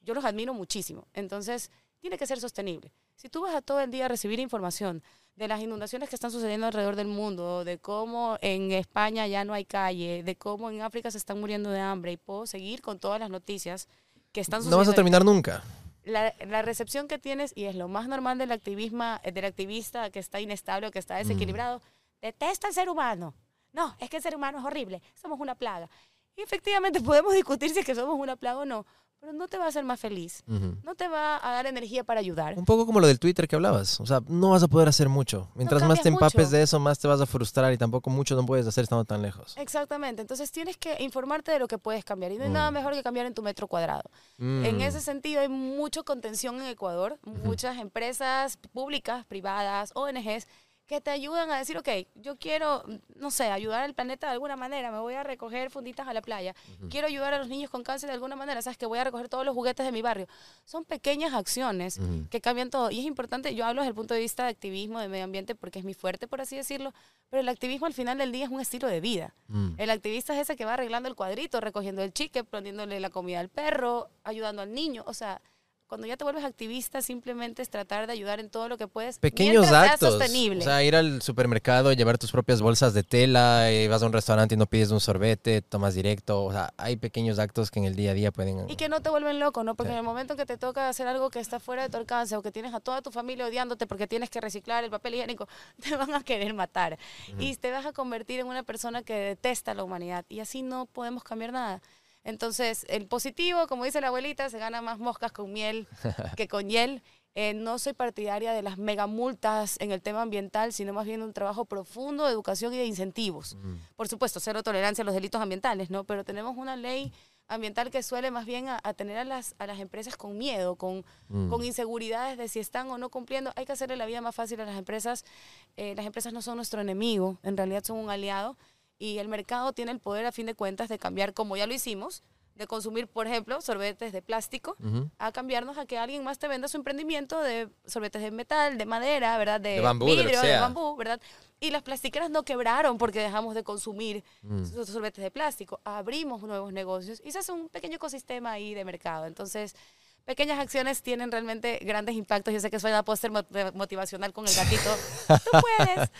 yo los admiro muchísimo. Entonces, tiene que ser sostenible. Si tú vas a todo el día a recibir información de las inundaciones que están sucediendo alrededor del mundo, de cómo en España ya no hay calle, de cómo en África se están muriendo de hambre, y puedo seguir con todas las noticias que están
No
sucediendo.
vas a terminar nunca.
La, la recepción que tienes, y es lo más normal del, activismo, del activista que está inestable o que está desequilibrado, detesta al ser humano. No, es que el ser humano es horrible, somos una plaga. Y efectivamente podemos discutir si es que somos una plaga o no, pero no te va a hacer más feliz.
Ujú.
No te va a dar energía para ayudar.
Un poco como lo del Twitter que hablabas. O sea, no vas a poder hacer mucho. Mientras más
cambias
te empapes
mucho.
de eso, más te vas a frustrar y tampoco mucho no puedes hacer estando tan lejos.
Exactamente, entonces tienes que informarte de lo que puedes cambiar y no hay
Mm.
nada mejor que cambiar en tu metro cuadrado. En
Mm.
ese sentido hay mucho contención en Ecuador, muchas empresas públicas, privadas, ONGs que te ayudan a decir, ok, yo quiero, no sé, ayudar al planeta de alguna manera, me voy a recoger funditas a la playa, quiero ayudar a los niños con cáncer de alguna manera, sabes que voy a recoger todos los juguetes de mi barrio. Son pequeñas acciones que cambian todo. Y es importante, yo hablo desde el punto de vista de activismo, de medio ambiente, porque es mi fuerte, por así decirlo, pero el activismo al final del día es un estilo de vida.
Mm.
El activista es ese que va arreglando el cuadrito, recogiendo el chique, poniéndole la comida al perro, ayudando al niño. O sea, cuando ya te vuelves activista, simplemente es tratar de ayudar en todo lo que puedes.
Pequeños actos.
sostenible.
O sea, ir al supermercado, llevar tus propias bolsas de tela, y vas a un restaurante y no pides un sorbete, tomas directo. O sea, hay pequeños actos que en el día a día pueden...
y que no te vuelven loco, ¿no? Porque
Sí.
en el momento en que te toca hacer algo que está fuera de tu alcance o que tienes a toda tu familia odiándote porque tienes que reciclar el papel higiénico, te van a querer matar. Y te vas a convertir en una persona que detesta la humanidad. Y así no podemos cambiar nada. Entonces, el positivo, como dice la abuelita, se gana más moscas con miel que con hiel. Eh, no soy partidaria de las mega multas en el tema ambiental, sino más bien un trabajo profundo de educación y de incentivos.
Mm.
Por supuesto, cero tolerancia a los delitos ambientales, ¿no? Pero tenemos una ley ambiental que suele más bien a, a tener a las, a las empresas con miedo, con,
Mm.
con inseguridades de si están o no cumpliendo. Hay que hacerle la vida más fácil a las empresas. Eh, las empresas no son nuestro enemigo, en realidad son un aliado. Y el mercado tiene el poder, a fin de cuentas, de cambiar, como ya lo hicimos, de consumir, por ejemplo, sorbetes de plástico, a cambiarnos a que alguien más te venda su emprendimiento de sorbetes de metal, de madera, ¿verdad? De,
De bambú, de
vidrio, de
sea.
bambú, ¿verdad? Y las plastiqueras no quebraron porque dejamos de consumir
Mm.
esos sorbetes de plástico. Abrimos nuevos negocios y se hace un pequeño ecosistema ahí de mercado. Entonces, pequeñas acciones tienen realmente grandes impactos. Yo sé que suena póster mo- motivacional con el gatito. Tú puedes,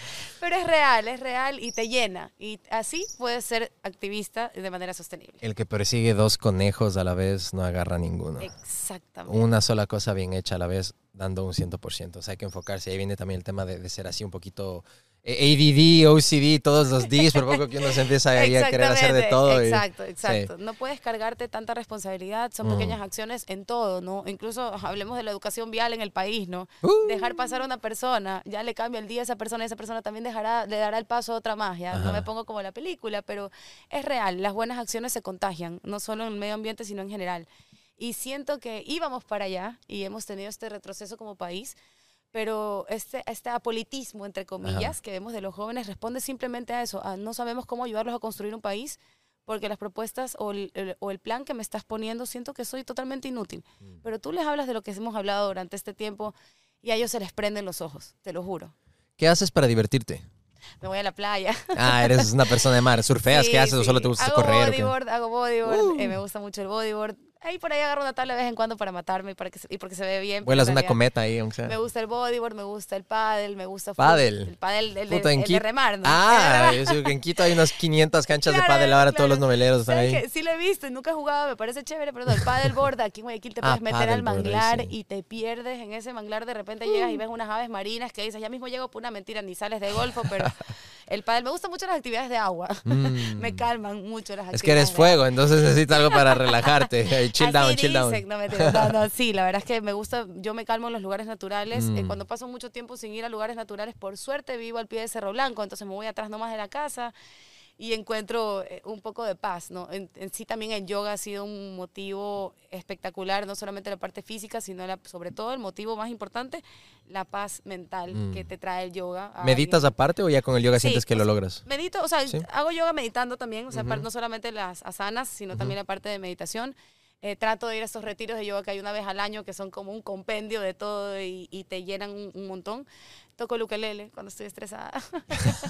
pero es real, es real y te llena. Y así puedes ser activista de manera sostenible.
El que persigue dos conejos a la vez no agarra ninguno.
Exactamente.
Una sola cosa bien hecha a la vez, dando un 100%. O sea, hay que enfocarse. Ahí viene también el tema de, de ser así un poquito ADD, OCD, todos los Ds, por poco que uno se empieza ahí a querer hacer de todo. y-
Exacto, exacto. No puedes cargarte tanta responsabilidad, son
Mm.
pequeñas acciones en todo, ¿no? Incluso hablemos de la educación vial en el país, ¿no?
Uh.
Dejar pasar a una persona, ya le cambia el día a esa persona y esa persona también dejará, le dará el paso a otra más, ya no me pongo como la película, pero es real, las buenas acciones se contagian, no solo en el medio ambiente, sino en general. Y siento que íbamos para allá y hemos tenido este retroceso como país, pero este, este apolitismo, entre comillas, que vemos de los jóvenes responde simplemente a eso, a no sabemos cómo ayudarlos a construir un país porque las propuestas o el, el- o el plan que me estás poniendo siento que soy totalmente inútil. Pero tú les hablas de lo que hemos hablado durante este tiempo y a ellos se les prenden los ojos, te lo juro.
¿Qué haces para divertirte?
Me voy a la playa.
Ah, eres una persona de mar. ¿Surfeas?
Sí,
¿Qué haces? ¿O solo te gusta
hago
correr?
Bodyboard, hago bodyboard,
Uh.
eh, me gusta mucho el bodyboard. Ahí por ahí agarro una tabla de vez en cuando para matarme y, para que se- y porque se ve bien.
Vuelas una cometa ahí, aunque sea.
Me gusta el bodyboard, me gusta el paddle, me gusta
Pádel.
El paddle, el,
Puta,
el de
Quito-
remar, ¿no?
Ah,
El
yo sé que en Quito hay unas 500 canchas de pádel ahora, todos los noveleros están
¿Sabes
ahí.
Sí lo he visto y nunca he jugado, me parece chévere, pero no, el paddleboard aquí en Guayaquil te
Ah,
puedes meter al manglar
sí.
y te pierdes en ese manglar, de repente llegas y ves unas aves marinas que dices, ya mismo llego por una mentira, ni sales de golfo, pero el paddle, me gustan mucho las actividades de agua,
Mm.
me calman mucho las actividades
Es que eres fuego, entonces necesitas algo para relajarte. Chill
Así
down, chill
dicen,
down.
No, no, sí, la verdad es que me gusta, yo me calmo en los lugares naturales. eh,
Mm.
cuando paso mucho tiempo sin ir a lugares naturales, por suerte vivo al pie de Cerro Blanco, entonces me voy atrás nomás de la casa y encuentro eh, un poco de paz, ¿no? En, en sí también el yoga ha sido un motivo espectacular, no solamente la parte física, sino la- sobre todo el motivo más importante, la paz mental
Mm.
que te trae el yoga.
¿Meditas
alguien.
aparte o ya con el yoga
Sí,
sientes que lo logras?
Medito, o sea,
Sí.
hago yoga meditando también, o sea, no solamente las asanas, sino también la parte de meditación. Eh, trato de ir a estos retiros de yoga que hay una vez al año, que son como un compendio de todo y, y te llenan un, un montón. Toco el ukelele cuando estoy estresada.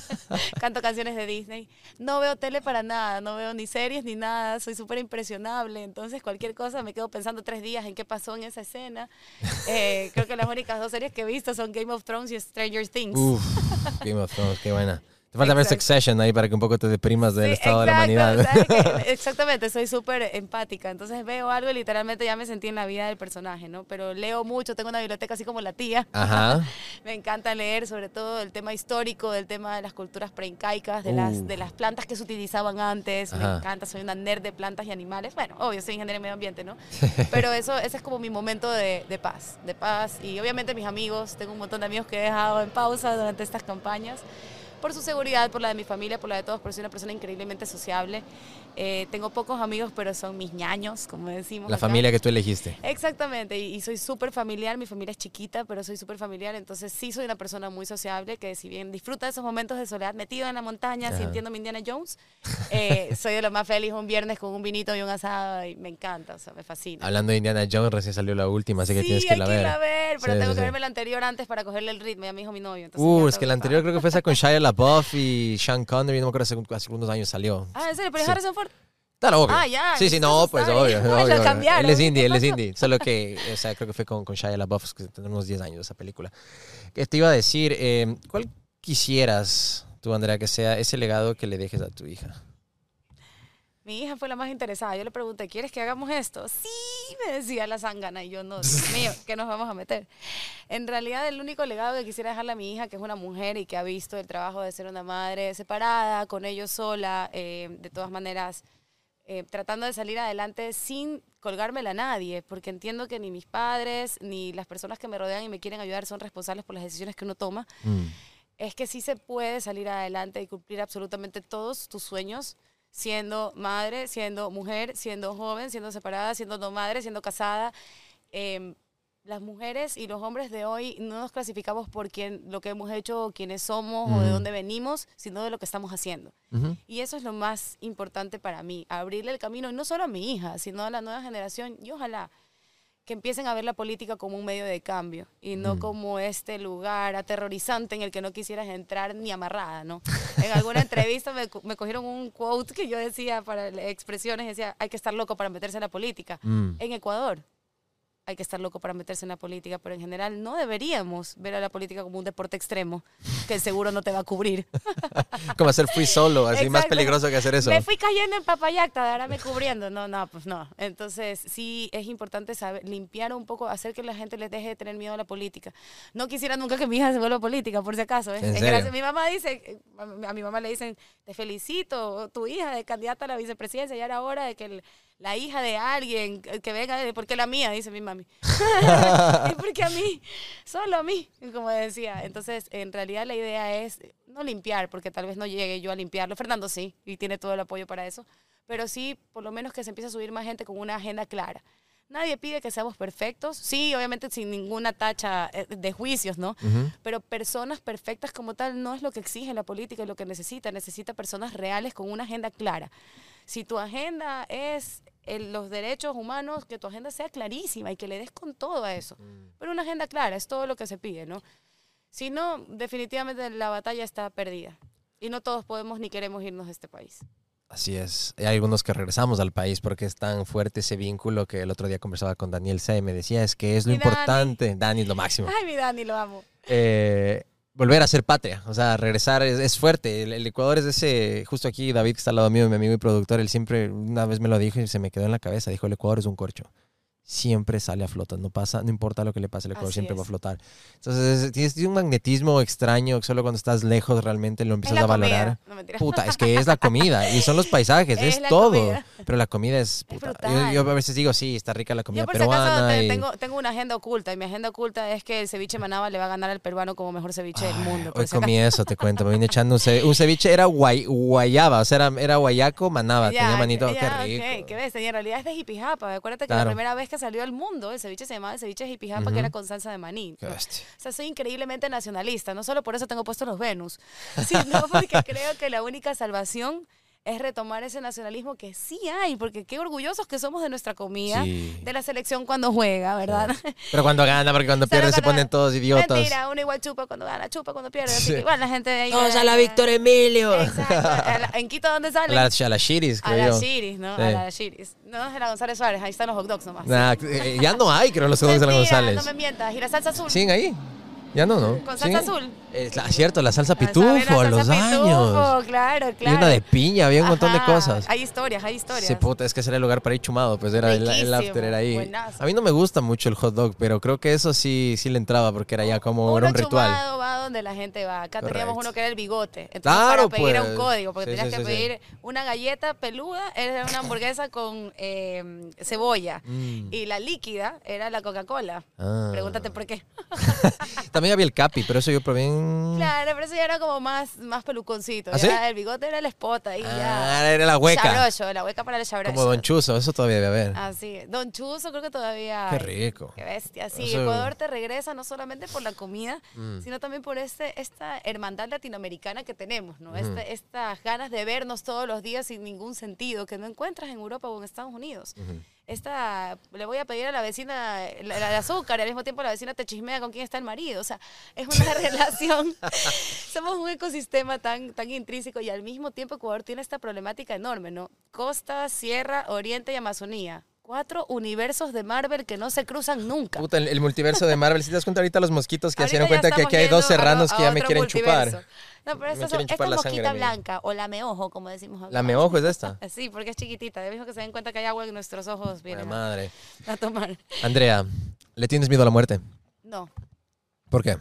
Canto canciones de Disney. No veo tele para nada, no veo ni series ni nada. Soy súper impresionable. Entonces, cualquier cosa me quedo pensando tres días en qué pasó en esa escena. Eh, creo que las únicas dos series que he visto son Game of Thrones y Stranger Things.
Uf, Game of Thrones, qué buena. Te falta ver
Exacto.
Succession ahí para que un poco te deprimas del
Sí,
estado de la
exacto,
humanidad.
Exactamente, soy súper empática. Entonces veo algo y literalmente ya me sentí en la vida del personaje, ¿no? Pero leo mucho, tengo una biblioteca así como la tía.
Ajá.
Me encanta leer sobre todo el tema histórico, del tema de las culturas preincaicas, de,
Uh.
las, de las plantas que se utilizaban antes.
Ajá.
Me encanta, soy una nerd de plantas y animales. Bueno, obvio, soy ingeniera en medio ambiente, ¿no? Pero eso, ese es como mi momento de, de paz, de paz. Y obviamente mis amigos, tengo un montón de amigos que he dejado en pausa durante estas campañas. Por su seguridad, por la de mi familia, por la de todos, porque soy una persona increíblemente sociable. Eh, tengo pocos amigos, pero son mis ñaños, como decimos.
La
acá.
familia que tú elegiste.
Exactamente, y, y soy súper familiar, mi familia es chiquita, pero soy súper familiar, entonces sí soy una persona muy sociable, que si bien disfruta de esos momentos de soledad metido en la montaña,
Ajá.
sintiendo mi Indiana Jones, eh, soy de lo más feliz un viernes con un vinito y un asado, y me encanta, o sea, me fascina.
Hablando de Indiana Jones, recién salió la última, así que
sí,
tienes que
hay
irla a
que
ver.
irla a ver, pero
Sí,
tengo
sí,
que
sí.
verme la anterior antes para cogerle el ritmo, ya me dijo mi novio. entonces
Uh, es que la anterior creo que fue esa con Shia LaBeouf y Sean Connery, no me acuerdo, hace, unos años salió.
Ah, ¿en serio? ¿Pero
Sí.
Harrison Ford?
Claro, obvio.
Ah, ya,
Sí, sí, no, pues obvio.
Bueno,
obvio,
cambiaron,
Él es
¿qué
indie, él es indie. Solo que, o sea, creo que fue con, con Shia LaBeouf, que tenemos unos 10 años esa película. Que te iba a decir, eh, ¿cuál quisieras, tú, Andrea, que sea ese legado que le dejes a tu hija?
Mi hija fue la más interesada. Yo le pregunté, ¿quieres que hagamos esto? Sí, me decía la zángana. Y yo, no, Dios mío, ¿qué nos vamos a meter? En realidad, el único legado que quisiera dejarle a mi hija, que es una mujer y que ha visto el trabajo de ser una madre separada, con ellos sola, eh, de todas maneras, eh, tratando de salir adelante sin colgármela a nadie, porque entiendo que ni mis padres, ni las personas que me rodean y me quieren ayudar son responsables por las decisiones que uno toma
Mm.
es que sí se puede salir adelante y cumplir absolutamente todos tus sueños siendo madre, siendo mujer, siendo joven, siendo separada, siendo no madre, siendo casada. Em, las mujeres y los hombres de hoy no nos clasificamos por quién, lo que hemos hecho, o quiénes somos o de dónde venimos, sino de lo que estamos haciendo.
Ujú.
Y eso es lo más importante para mí, abrirle el camino, no solo a mi hija, sino a la nueva generación, y ojalá que empiecen a ver la política como un medio de cambio y no
Mm.
como este lugar aterrorizante en el que no quisieras entrar ni amarrada, ¿no? En alguna entrevista me, me cogieron un quote que yo decía para expresiones, decía, hay que estar loco para meterse en la política.
Mm.
En Ecuador, hay que estar loco para meterse en la política, pero en general no deberíamos ver a la política como un deporte extremo que seguro no te va a cubrir.
como hacer free solo, así más peligroso que hacer eso.
Me fui cayendo en papayacta, ahora me cubriendo. No, no, pues no. Entonces, sí es importante saber limpiar un poco, hacer que la gente les deje de tener miedo a la política. No quisiera nunca que mi hija se vuelva política, por si acaso. ¿eh?
¿En serio?
Mi mamá dice, a mi mamá le dicen, te felicito, tu hija de candidata a la vicepresidencia, ya era hora de que el- la hija de alguien que venga, ¿por qué la mía? Dice mi mami. ¿Y por qué a mí? Solo a mí, como decía. Entonces, en realidad la idea es no limpiar, porque tal vez no llegue yo a limpiarlo. Fernando sí, y tiene todo el apoyo para eso. Pero sí, por lo menos que se empiece a subir más gente con una agenda clara. Nadie pide que seamos perfectos. Sí, obviamente sin ninguna tacha eh, de juicios, ¿no? Pero personas perfectas como tal no es lo que exige la política y lo que necesita. Necesita personas reales con una agenda clara. Si tu agenda es el- los derechos humanos, que tu agenda sea clarísima y que le des con todo a eso. Pero una agenda clara es todo lo que se pide, ¿no? Si no, definitivamente la batalla está perdida. Y no todos podemos ni queremos irnos de este país.
Así es. Hay algunos que regresamos al país porque es tan fuerte ese vínculo que el otro día conversaba con Daniel C. y me decía, es que es lo
Mi Dani.
importante. Dani es lo máximo.
Ay, mi Dani, lo amo.
eh, volver a ser patria, o sea, regresar es, es fuerte. El, el Ecuador es ese, justo aquí David que está al lado mío, mi amigo y productor, él siempre una vez me lo dijo y se me quedó en la cabeza, dijo, el Ecuador es un corcho. Siempre sale a flotar, no pasa, no importa lo que le pase, el Ecuador
Así
siempre va a
es.
flotar. Entonces, tienes tiene un magnetismo extraño, que solo cuando estás lejos realmente lo
Es
empiezas a valorar.
No.
Puta, es que es la comida y son los paisajes, es,
Es
todo.
comida.
Pero la comida es puta. yo, yo
brutal.
a veces digo, sí, está rica la comida
Yo por si acaso
peruana. y-
tengo, tengo una agenda oculta y mi agenda oculta es que el ceviche manaba le va a ganar al peruano como mejor ceviche del
Ay,
mundo. por
Hoy
si
comí eso, te cuento. Me vine echando un ceviche. Un ceviche era guay, guayaba, o sea, era, era guayaco, manaba.
Ya,
tenía manito,
ya,
qué rico.
¿Qué ves? En realidad es de Jipijapa. Acuérdate que
Claro.
la primera vez que salió al mundo el ceviche se llamaba el ceviche Jipijapa,
Ujú.
que era con salsa de maní. O sea, soy increíblemente nacionalista. No solo por eso tengo puestos los Venus, sino porque creo que la única salvación es retomar ese nacionalismo que sí hay, porque qué orgullosos que somos de nuestra comida,
Sí.
de la selección cuando juega, ¿verdad?
Pero cuando gana, porque cuando pierde se ponen todos idiotas.
Mentira, uno igual chupa cuando gana, chupa cuando pierde. Así
Sí.
que igual la gente de ahí.
Todos a la Víctor Emilio.
Exacto. A la- ¿En Quito dónde
A
sale?
la, a la Shiris,
A
creo
la
yo.
Chiris, ¿no?
Sí.
A la Chiris. No es la González Suárez, ahí están los hot dogs nomás.
Nah, eh, ya no hay, creo, los juegos de la González.
No me mientas. ¿Y la salsa azul?
¿Siguen ahí? Ya no, ¿no?
¿Con salsa
¿Siguen?
azul?
Es la- cierto, la salsa pitufo, a los años.
Claro,
Y
claro.
una de piña, había un montón de cosas.
Hay historias, hay historias.
Sí, puta, es que ese era el lugar para ir chumado, pues era el, el after, era ahí.
buenazo.
A mí no me gusta mucho el hot dog, pero creo que eso sí, sí le entraba porque era ya como,
uno
era un ritual.
chumado va donde la gente va. Acá teníamos uno que era el bigote. Entonces,
Claro,
para pedir un
pues.
código, porque
Sí,
tenías
sí,
que
sí.
pedir una galleta peluda, era una hamburguesa con eh, cebolla.
Mm.
Y la líquida era la Coca-Cola.
Ah.
Pregúntate por qué.
También había el capi, pero eso yo probé en...
Claro, pero eso ya era como más, más peluconcito.
¿Ah,
ya? El bigote era el spot ahí
Ah,
ya.
era la hueca.
Chabrocho, la hueca para el chabrocho.
Como Don Chuzo, eso todavía debe haber.
Así, Don Chuzo creo que todavía...
Qué rico.
Qué bestia. Sí,
Eso-
Ecuador te regresa no solamente por la comida,
Mm.
sino también por este, esta hermandad latinoamericana que tenemos, ¿no? Este- estas ganas de vernos todos los días sin ningún sentido, que no encuentras en Europa o en Estados Unidos.
Ujú.
Esta, le voy a pedir a la vecina de azúcar y al mismo tiempo la vecina te chismea con quién está el marido. O sea, es una relación. Somos un ecosistema tan, tan intrínseco y al mismo tiempo Ecuador tiene esta problemática enorme, ¿no? Costa, Sierra, Oriente y Amazonía. Cuatro universos de Marvel que no se cruzan nunca.
Puta, el, el multiverso de Marvel. Si te das cuenta ahorita los mosquitos que se dieron
Ahorita ya
cuenta que aquí hay dos
a-
serranos
a
que ya me quieren chupar.
No, pero esta,
quieren
esta es mosquita blanca o la meojo, como decimos acá.
La meojo es esta.
Sí, porque es chiquitita. De mismo que se den cuenta que hay agua en nuestros ojos, vienen
madre.
a tomar.
Andrea, ¿le tienes miedo a la muerte?
No,
¿Por qué?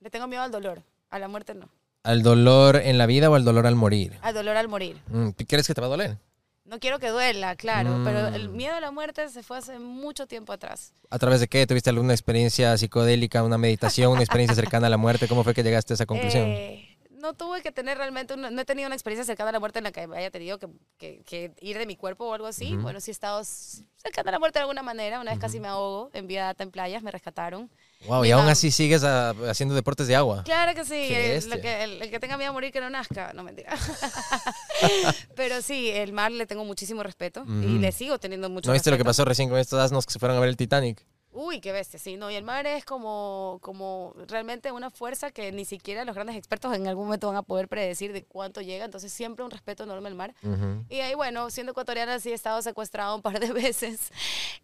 le tengo miedo al dolor. A la muerte no.
¿Al dolor en la vida o al dolor al morir?
Al dolor al morir.
Mm, ¿Crees que te va a doler?
No quiero que duela, claro, pero el
Mm.
miedo a la muerte se fue hace mucho tiempo atrás.
¿A través de qué? ¿Tuviste alguna experiencia psicodélica, una meditación, una experiencia cercana a la muerte? ¿Cómo fue que llegaste a esa conclusión?
Eh, no tuve que tener realmente, una- no he tenido una experiencia cercana a la muerte en la que haya tenido que, que- que ir de mi cuerpo o algo así. Bueno, sí he estado cercana a la muerte de alguna manera. Una vez casi me ahogo en vía data en playas, me rescataron.
Wow, y aún así sigues ah, haciendo deportes de agua.
Claro que sí, el, lo que, el, el que tenga miedo a morir que no nazca, no mentira. Pero sí, el mar le tengo muchísimo respeto y le sigo teniendo mucho
¿No viste lo que pasó recién con estos asnos que se fueron a ver el Titanic?
Uy, qué bestia, sí, no, y el mar es como, como realmente una fuerza que ni siquiera los grandes expertos en algún momento van a poder predecir de cuánto llega, entonces siempre un respeto enorme al mar.
Ujú.
Y ahí, bueno, siendo ecuatoriana sí he estado secuestrada un par de veces,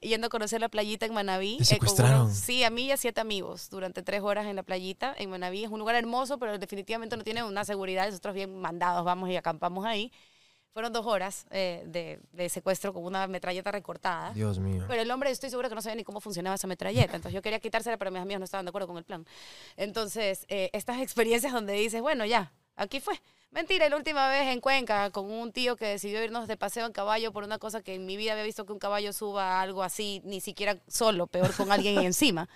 yendo a conocer la playita en Manabí.
¿Te
eh,
secuestraron?
unos- sí, a mí y a siete amigos, durante tres horas en la playita en Manabí. Es un lugar hermoso, pero definitivamente no tiene una seguridad, nosotros bien mandados vamos y acampamos ahí. Fueron dos horas eh, de, de secuestro con una metralleta recortada.
Dios mío.
Pero el hombre, estoy segura que no sabía ni cómo funcionaba esa metralleta. Entonces yo quería quitársela, pero mis amigos no estaban de acuerdo con el plan. Entonces, eh, estas experiencias donde dices, bueno, ya, aquí fue. Mentira, la última vez en Cuenca, con un tío que decidió irnos de paseo en caballo por una cosa que en mi vida había visto que un caballo suba algo así, ni siquiera solo, peor con alguien encima.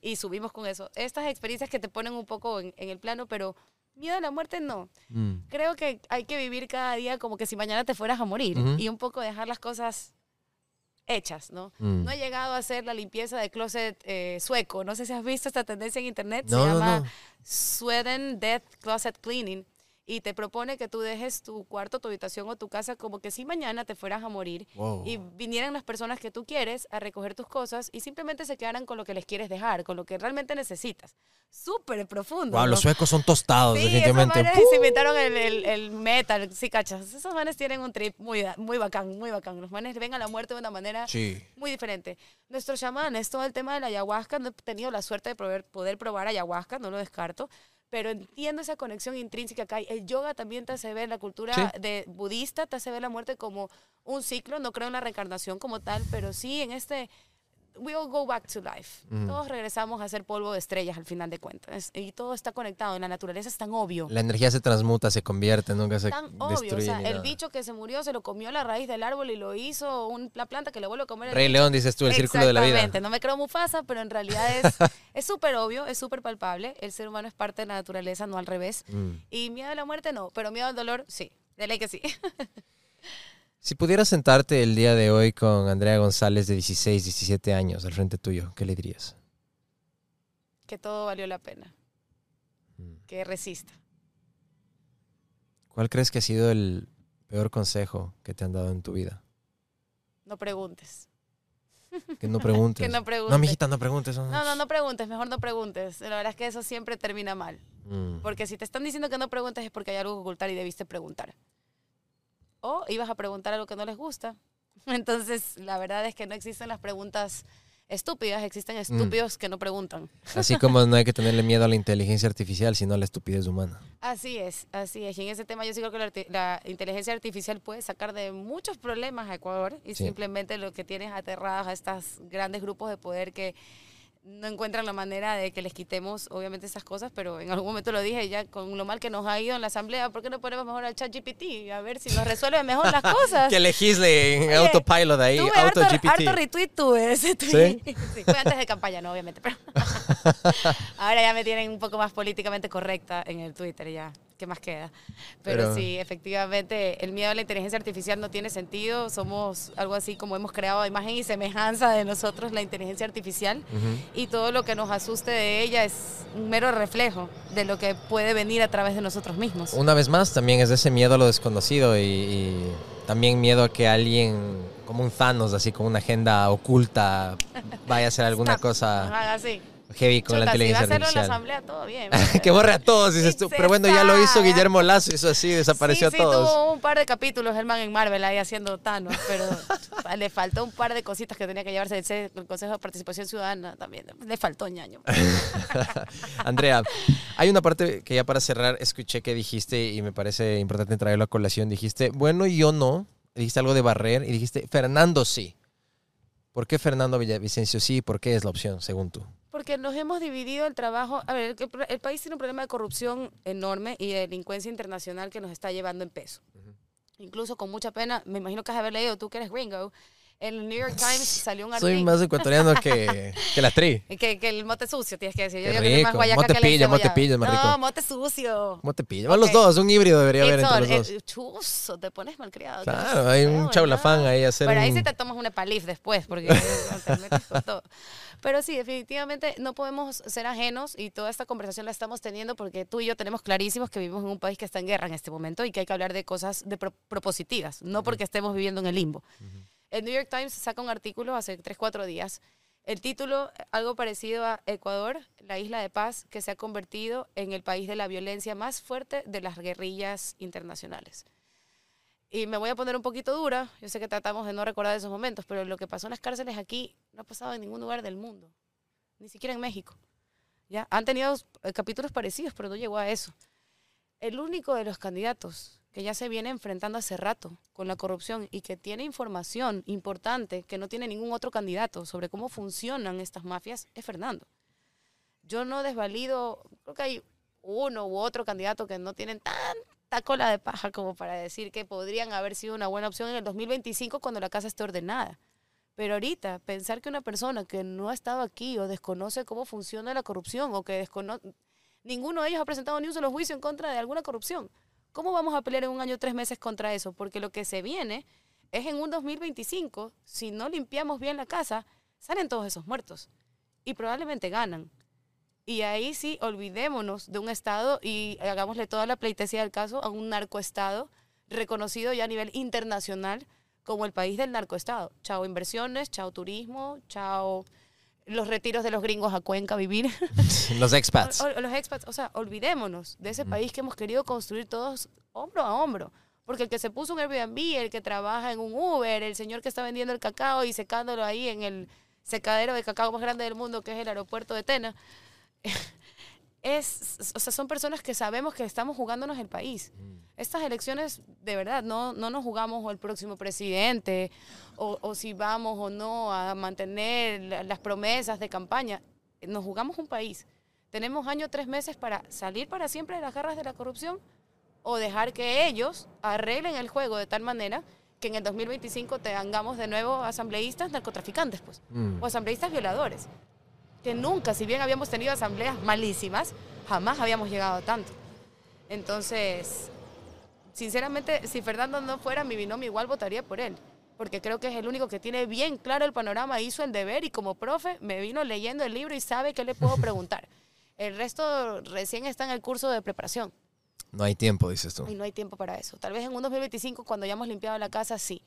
Y subimos con eso. Estas experiencias que te ponen un poco en, en el plano, pero miedo a la muerte no
Mm.
creo que hay que vivir cada día como que si mañana te fueras a morir
Ujú.
y un poco dejar las cosas hechas, ¿no?
Mm.
No he llegado a hacer la limpieza de closet eh, sueco. No sé si has visto esta tendencia en internet.
No,
Se
no,
llama
no.
Sweden Death Closet Cleaning. Y te propone que tú dejes tu cuarto, tu habitación o tu casa como que si mañana te fueras a morir
Wow.
y vinieran las personas que tú quieres a recoger tus cosas y simplemente se quedaran con lo que les quieres dejar, con lo que realmente necesitas. Súper profundo.
Wow,
¿no?
los suecos son tostados,
Sí,
definitivamente.
esos manes se inventaron el, el, el metal, sí, cachas. Esos manes tienen un trip muy, muy bacán, muy bacán. Los manes ven a la muerte de una manera
Sí.
muy diferente. Nuestros chamanes, todo el tema de la ayahuasca, no he tenido la suerte de poder, poder probar ayahuasca, no lo descarto, pero entiendo esa conexión intrínseca que hay. El yoga también te hace ver, la cultura
Sí.
de budista te hace ver la muerte como un ciclo, no creo en la reencarnación como tal, pero sí en este... We all go back to life.
Ujú.
Todos regresamos a ser polvo de estrellas al final de cuentas. Y todo está conectado. En la naturaleza es tan obvio.
La energía se transmuta, se convierte, nunca se
tan obvio. O
destruye.
sea, el
nada.
bicho que se murió se lo comió la raíz del árbol y lo hizo un- la planta que le vuelve a comer. el
Rey
bicho.
León, dices tú, el círculo de la vida.
Exactamente, no me creo Mufasa, pero en realidad es es súper obvio, es súper palpable. El ser humano es parte de la naturaleza, no al revés.
Mm.
Y miedo a la muerte no, pero miedo al dolor sí. De ley que sí.
Si pudieras sentarte el día de hoy con Andrea González de 16, 17 años al frente tuyo, ¿qué le dirías?
que todo valió la pena.
Mm.
Que resista.
¿Cuál crees que ha sido el peor consejo que te han dado en tu vida?
No preguntes.
Que no preguntes.
Que no preguntes.
No, mijita, no preguntes.
No, no, no preguntes, mejor no preguntes. La verdad es que eso siempre termina mal.
Mm.
Porque si te están diciendo que no preguntes es porque hay algo que ocultar y debiste preguntar. O ibas a preguntar algo que no les gusta. Entonces, la verdad es que no existen las preguntas estúpidas, existen estúpidos que no preguntan.
Así como no hay que tenerle miedo a la inteligencia artificial, sino a la estupidez humana.
Así es, así es. Y en ese tema yo sí creo que la, la inteligencia artificial puede sacar de muchos problemas a Ecuador y
Sí.
simplemente lo que tienes aterradas a estos grandes grupos de poder que no encuentran la manera de que les quitemos, obviamente, esas cosas, pero en algún momento lo dije ya, con lo mal que nos ha ido en la asamblea, ¿por qué no ponemos mejor al chat GPT? A ver si nos resuelve mejor las cosas.
Que legisle en
Oye,
autopilot ahí,
Tuve harto,
auto-GPT.
harto retweet tuve ese tweet. ¿Sí? fue antes de campaña, no, obviamente. Pero ahora ya me tienen un poco más políticamente correcta en el Twitter ya. ¿Qué más queda? Pero,
Pero-
sí, efectivamente, el miedo a la inteligencia artificial no tiene sentido. Somos algo así como hemos creado imagen y semejanza de nosotros la inteligencia artificial.
Ujú.
Y todo lo que nos asuste de ella es un mero reflejo de lo que puede venir a través de nosotros mismos.
Una vez más, también es ese miedo a lo desconocido y, y también miedo a que alguien, como un Thanos, así con una agenda oculta, vaya a hacer alguna cosa
Ajá.
Heavy con la
Chuta, si va a
inteligencia
hacerlo en la asamblea, todo bien.
que borre a todos, dices tú. Pero bueno, ya lo hizo. Guillermo Lazo, hizo así, desapareció
sí,
a todos.
Sí, tuvo un par de capítulos el man en Marvel ahí haciendo Thanos, pero le faltó un par de cositas que tenía que llevarse el, el Consejo de Participación Ciudadana también. Le faltó ñaño.
Andrea, hay una parte que ya para cerrar escuché que dijiste y me parece importante traerlo a colación. Dijiste, bueno, yo no. Dijiste algo de barrer y dijiste, Fernando sí. ¿Por qué Fernando Villavicencio sí? ¿Por qué es la opción, según tú?
Porque nos hemos dividido el trabajo. A ver, el, el país tiene un problema de corrupción enorme y de delincuencia internacional que nos está llevando en peso. Incluso con mucha pena, me imagino que has haber leído, tú que eres gringo, en el New York Times salió un artículo.
Soy más ecuatoriano que, que la tri.
Que, que el mote sucio, tienes que decir. Yo que más guayaca
Mote
que la
pillo, mote es más rico.
No, mote sucio.
¿Cómo te pillan? Van los dos, un híbrido debería haber entre los dos.
eh, chuzo, te pones malcriado.
Claro, hay un chaulafán ahí a hacer
Pero ahí
un-
sí te tomas un epalif después, porque te metes con todo. Pero sí, definitivamente no podemos ser ajenos y toda esta conversación la estamos teniendo porque tú y yo tenemos clarísimos que vivimos en un país que está en guerra en este momento y que hay que hablar de cosas de pro- propositivas, no porque estemos viviendo en el limbo. El New York Times saca un artículo hace 3, 4 días El título, algo parecido a Ecuador, la isla de paz, que se ha convertido en el país de la violencia más fuerte de las guerrillas internacionales. Y me voy a poner un poquito dura, yo sé que tratamos de no recordar esos momentos, pero lo que pasó en las cárceles aquí no ha pasado en ningún lugar del mundo, ni siquiera en México. ¿ya? Han tenido eh, capítulos parecidos, pero no llegó a eso. El único de los candidatos que ya se viene enfrentando hace rato con la corrupción y que tiene información importante que no tiene ningún otro candidato sobre cómo funcionan estas mafias es Fernando. Yo no desvalido, creo que hay uno u otro candidato que no tienen cola de paja como para decir que podrían haber sido una buena opción en el 2025 cuando la casa esté ordenada. Pero ahorita, pensar que una persona que no ha estado aquí o desconoce cómo funciona la corrupción o que desconoce... Ninguno de ellos ha presentado ni un solo juicio en contra de alguna corrupción. ¿Cómo vamos a pelear en un año tres meses contra eso? Porque lo que se viene es en un 2025, si no limpiamos bien la casa, salen todos esos muertos y probablemente ganan. Y ahí sí, olvidémonos de un Estado y hagámosle toda la pleitesía del caso a un narcoestado reconocido ya a nivel internacional como el país del narcoestado. Chao inversiones, chao turismo, chao los retiros de los gringos a Cuenca a vivir.
los expats.
O, los expats, o sea, olvidémonos de ese país que hemos querido construir todos hombro a hombro. Porque el que se puso un Airbnb, el que trabaja en un Uber, el señor que está vendiendo el cacao y secándolo ahí en el secadero de cacao más grande del mundo, que es el aeropuerto de Tena, es, o sea, son personas que sabemos que estamos jugándonos el país. Mm. Estas elecciones, de verdad, no, no nos jugamos el próximo presidente o, o si vamos o no a mantener las promesas de campaña. Nos jugamos un país. Tenemos año, tres meses para salir para siempre de las garras de la corrupción o dejar que ellos arreglen el juego de tal manera que en el 2025 tengamos de nuevo asambleístas narcotraficantes, pues, mm. o asambleístas violadores que nunca, si bien habíamos tenido asambleas malísimas, jamás habíamos llegado a tanto. Entonces, sinceramente, si Fernando no fuera mi binomio, igual votaría por él, porque creo que es el único que tiene bien claro el panorama, hizo el deber y como profe me vino leyendo el libro y sabe qué le puedo preguntar. El resto recién está en el curso de preparación.
No hay tiempo, dices tú.
Y no hay tiempo para eso. Tal vez en un 2025, cuando ya hemos limpiado la casa, sí.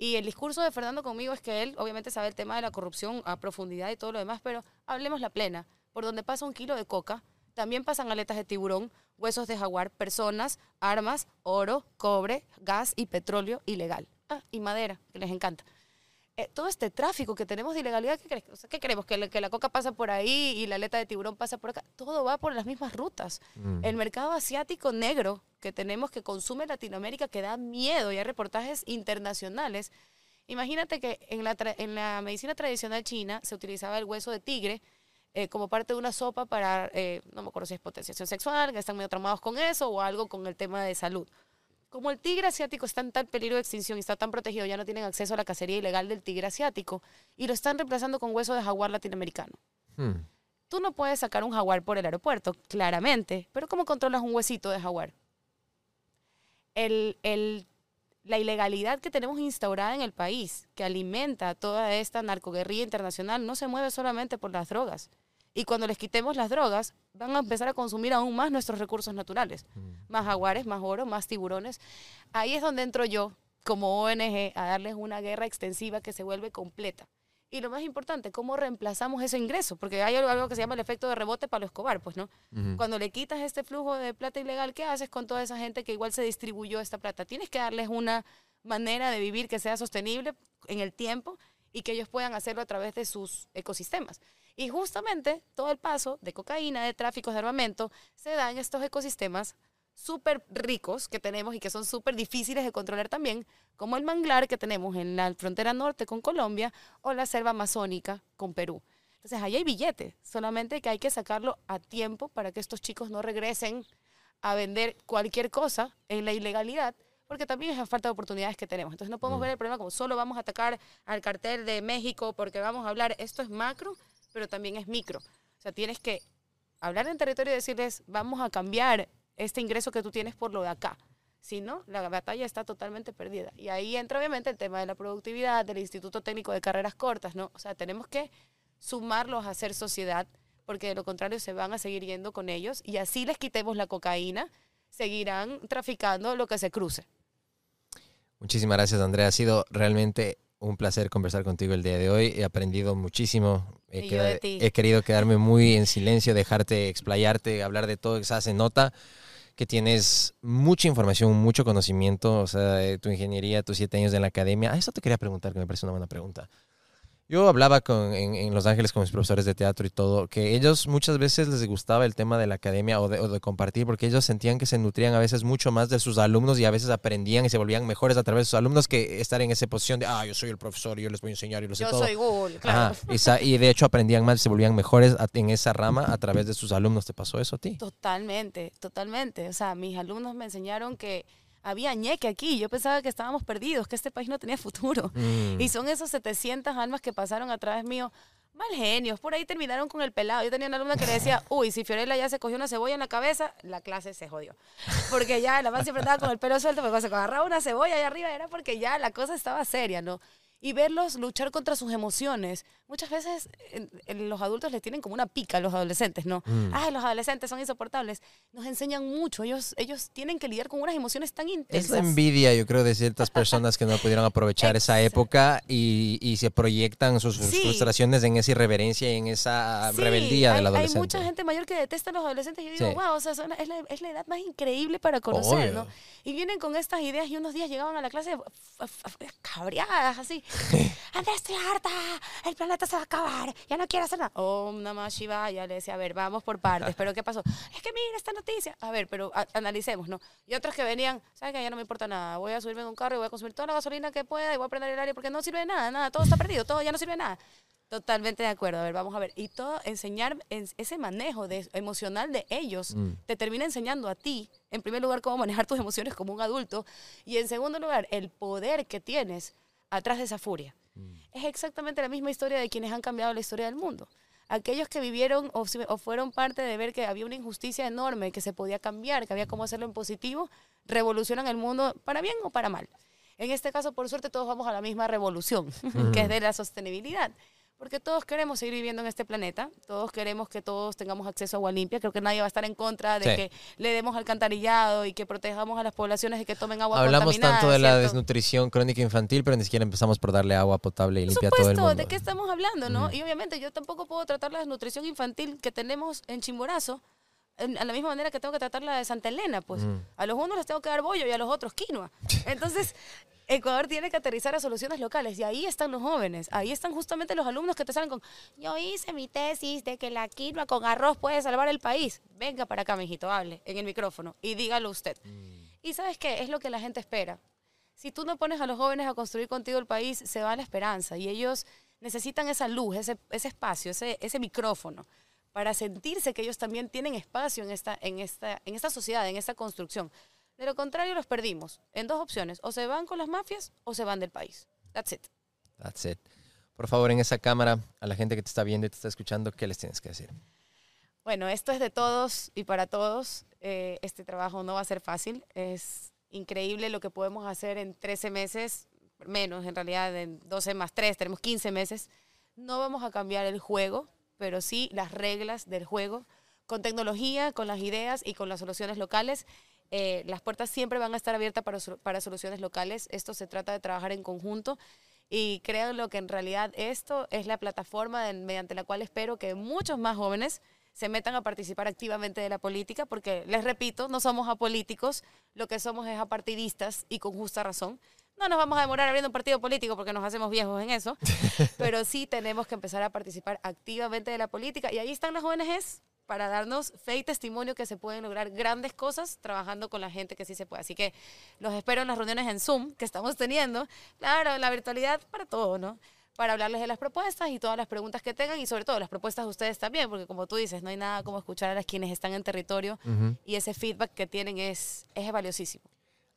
Y el discurso de Fernando conmigo es que él obviamente sabe el tema de la corrupción a profundidad y todo lo demás, pero hablemos la plena. Por donde pasa un kilo de coca, también pasan aletas de tiburón, huesos de jaguar, personas, armas, oro, cobre, gas y petróleo ilegal. Ah, y madera, que les encanta. Eh, todo este tráfico que tenemos de ilegalidad, ¿qué, crees? ¿qué creemos? ¿Que, ¿Que, la coca pasa por ahí y la aleta de tiburón pasa por acá. Todo va por las mismas rutas. Mm. El mercado asiático negro que tenemos que consume Latinoamérica que da miedo y hay reportajes internacionales. Imagínate que en la, en la medicina tradicional china se utilizaba el hueso de tigre eh, como parte de una sopa para, eh, no me acuerdo si es potenciación sexual, que están medio traumados con eso o algo con el tema de salud. Como el tigre asiático está en tal peligro de extinción y está tan protegido, ya no tienen acceso a la cacería ilegal del tigre asiático y lo están reemplazando con hueso de jaguar latinoamericano. Hmm. Tú no puedes sacar un jaguar por el aeropuerto, claramente, pero ¿cómo controlas un huesito de jaguar? El, el, la ilegalidad que tenemos instaurada en el país, que alimenta toda esta narcoguerrilla internacional, no se mueve solamente por las drogas. Y cuando les quitemos las drogas, van a empezar a consumir aún más nuestros recursos naturales. Mm. Más jaguares, más oro, más tiburones. Ahí es donde entro yo, como ONG, a darles una guerra extensiva que se vuelve completa. Y lo más importante, ¿cómo reemplazamos ese ingreso? Porque hay algo que se llama el efecto de rebote para los Escobar, pues, ¿no? Cuando le quitas este flujo de plata ilegal, ¿qué haces con toda esa gente que igual se distribuyó esta plata? Tienes que darles una manera de vivir que sea sostenible en el tiempo y que ellos puedan hacerlo a través de sus ecosistemas. Y justamente todo el paso de cocaína, de tráficos de armamento, se da en estos ecosistemas súper ricos que tenemos y que son súper difíciles de controlar también, como el manglar que tenemos en la frontera norte con Colombia o la selva amazónica con Perú. Entonces, ahí hay billete, solamente que hay que sacarlo a tiempo para que estos chicos no regresen a vender cualquier cosa en la ilegalidad, porque también es la falta de oportunidades que tenemos. Entonces, no podemos mm. ver el problema como solo vamos a atacar al cartel de México porque vamos a hablar, esto es macro, pero también es micro. O sea, tienes que hablar en territorio y decirles, vamos a cambiar este ingreso que tú tienes por lo de acá. Si no, la batalla está totalmente perdida. Y ahí entra obviamente el tema de la productividad, del Instituto Técnico de Carreras Cortas, ¿no? O sea, tenemos que sumarlos a ser sociedad, porque de lo contrario se van a seguir yendo con ellos y así les quitemos la cocaína, seguirán traficando lo que se cruce.
Muchísimas gracias, Andrea. Ha sido realmente un placer conversar contigo el día de hoy. He aprendido muchísimo. He,
de ti.
he querido quedarme muy en silencio, dejarte explayarte, hablar de todo. Se nota que tienes mucha información, mucho conocimiento. O sea, de tu ingeniería, tus siete años en la academia. Ah, eso te quería preguntar, que me parece una buena pregunta. Yo hablaba con, en, en Los Ángeles con mis profesores de teatro y todo, que ellos muchas veces les gustaba el tema de la academia o de, o de compartir, porque ellos sentían que se nutrían a veces mucho más de sus alumnos y a veces aprendían y se volvían mejores a través de sus alumnos que estar en esa posición de, ah, yo soy el profesor y yo les voy a enseñar y lo sé
Yo
todo.
soy Google, claro.
Ajá, y, y de hecho aprendían más y se volvían mejores en esa rama a través de sus alumnos. ¿Te pasó eso a ti?
Totalmente, totalmente. O sea, mis alumnos me enseñaron que había ñeque aquí. Yo pensaba que estábamos perdidos, que este país no tenía futuro.
Mm.
Y son esos 700 almas que pasaron a través mío. Mal genios, por ahí terminaron con el pelado. Yo tenía una alumna que le decía, uy, si Fiorella ya se cogió una cebolla en la cabeza, la clase se jodió. Porque ya la man siempre estaba con el pelo suelto, pero cuando se agarraba una cebolla ahí arriba era porque ya la cosa estaba seria, ¿no? Y verlos luchar contra sus emociones. Muchas veces en- en los adultos les tienen como una pica a los adolescentes, ¿no?
Mm.
Ay, los adolescentes son insoportables. Nos enseñan mucho. Ellos, ellos tienen que lidiar con unas emociones tan intensas.
Es la envidia, yo creo, de ciertas personas que no pudieron aprovechar esa época y, y se proyectan sus
Sí.
frustraciones en esa irreverencia y en esa
Sí,
rebeldía del adolescente.
Hay mucha gente mayor que detesta a los adolescentes. Yo digo,
Sí.
wow, o sea, son- es, la, es la edad más increíble para conocer,
Obvio.
¿no? Y vienen con estas ideas y unos días llegaban a la clase cabreadas, así. Andrés, estoy harta, el planeta se va a acabar, ya no quiero hacer nada. Oh, Namah Shivaya, le decía, a ver, vamos por partes. ¿Pero qué pasó? Es que mira esta noticia. A ver, pero a- analicemos, ¿no? Y otros que venían, ¿sabes qué? Ya no me importa nada. Voy a subirme en un carro y voy a consumir toda la gasolina que pueda y voy a prender el aire porque no sirve de nada, nada. Todo está perdido, todo ya no sirve de nada. Totalmente de acuerdo. A ver, vamos a ver. Y todo, enseñar en- ese manejo de, emocional de ellos
Mm.
te termina enseñando a ti, en primer lugar, cómo manejar tus emociones como un adulto. Y en segundo lugar, el poder que tienes atrás de esa furia. Es exactamente la misma historia de quienes han cambiado la historia del mundo. Aquellos que vivieron o fueron parte de ver que había una injusticia enorme, que se podía cambiar, que había cómo hacerlo en positivo, revolucionan el mundo para bien o para mal. En este caso, por suerte, todos vamos a la misma revolución, que es de la sostenibilidad. Porque todos queremos seguir viviendo en este planeta, todos queremos que todos tengamos acceso a agua limpia, creo que nadie va a estar en contra de
Sí.
que le demos alcantarillado y que protejamos a las poblaciones de que tomen agua
Hablamos
contaminada,
tanto de la desnutrición crónica infantil, pero ni siquiera empezamos por darle agua potable y
Por
limpia a todo el
supuesto,
mundo.
¿de qué estamos hablando, no? Y obviamente yo tampoco puedo tratar la desnutrición infantil que tenemos en Chimborazo a la misma manera que tengo que tratar la de Santa Elena, pues.
Mm.
A los unos les tengo que dar bollo y a los otros quinoa. Entonces, Ecuador tiene que aterrizar a soluciones locales y ahí están los jóvenes, ahí están justamente los alumnos que te salen con, yo hice mi tesis de que la quinoa con arroz puede salvar el país. Venga para acá, mijito, hable en el micrófono y dígalo usted. Y sabes qué, es lo que la gente espera. Si tú no pones a los jóvenes a construir contigo el país, se va la esperanza y ellos necesitan esa luz, ese, ese espacio, ese, ese micrófono para sentirse que ellos también tienen espacio en esta, en, esta, en esta sociedad, en esta construcción. De lo contrario, los perdimos en dos opciones. O se van con las mafias o se van del país. That's it.
That's it. Por favor, en esa cámara, a la gente que te está viendo y te está escuchando, ¿qué les tienes que decir?
Bueno, esto es de todos y para todos. Eh, este trabajo no va a ser fácil. Es increíble lo que podemos hacer en 13 meses, menos en realidad, en 12 más 3, tenemos 15 meses. No vamos a cambiar el juego, pero sí las reglas del juego, con tecnología, con las ideas y con las soluciones locales. Eh, las puertas siempre van a estar abiertas para, para soluciones locales. Esto se trata de trabajar en conjunto. Y créanlo que en realidad esto es la plataforma de- mediante la cual espero que muchos más jóvenes se metan a participar activamente de la política, porque les repito, no somos apolíticos, lo que somos es apartidistas y con justa razón. No nos vamos a demorar abriendo un partido político porque nos hacemos viejos en eso, pero sí tenemos que empezar a participar activamente de la política. Y ahí están las ONGs para darnos fe y testimonio que se pueden lograr grandes cosas trabajando con la gente que sí se puede. Así que los espero en las reuniones en Zoom que estamos teniendo. Claro, la virtualidad para todo, ¿no? Para hablarles de las propuestas y todas las preguntas que tengan y sobre todo las propuestas de ustedes también, porque como tú dices, no hay nada como escuchar a las quienes están en territorio
Ujú.
y ese feedback que tienen es, es valiosísimo.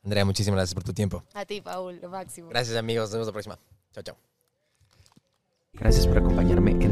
Andrea, muchísimas gracias por tu tiempo.
A ti, Paul, lo máximo.
Gracias, amigos. Nos vemos la próxima. Chao, chao.
Gracias por acompañarme en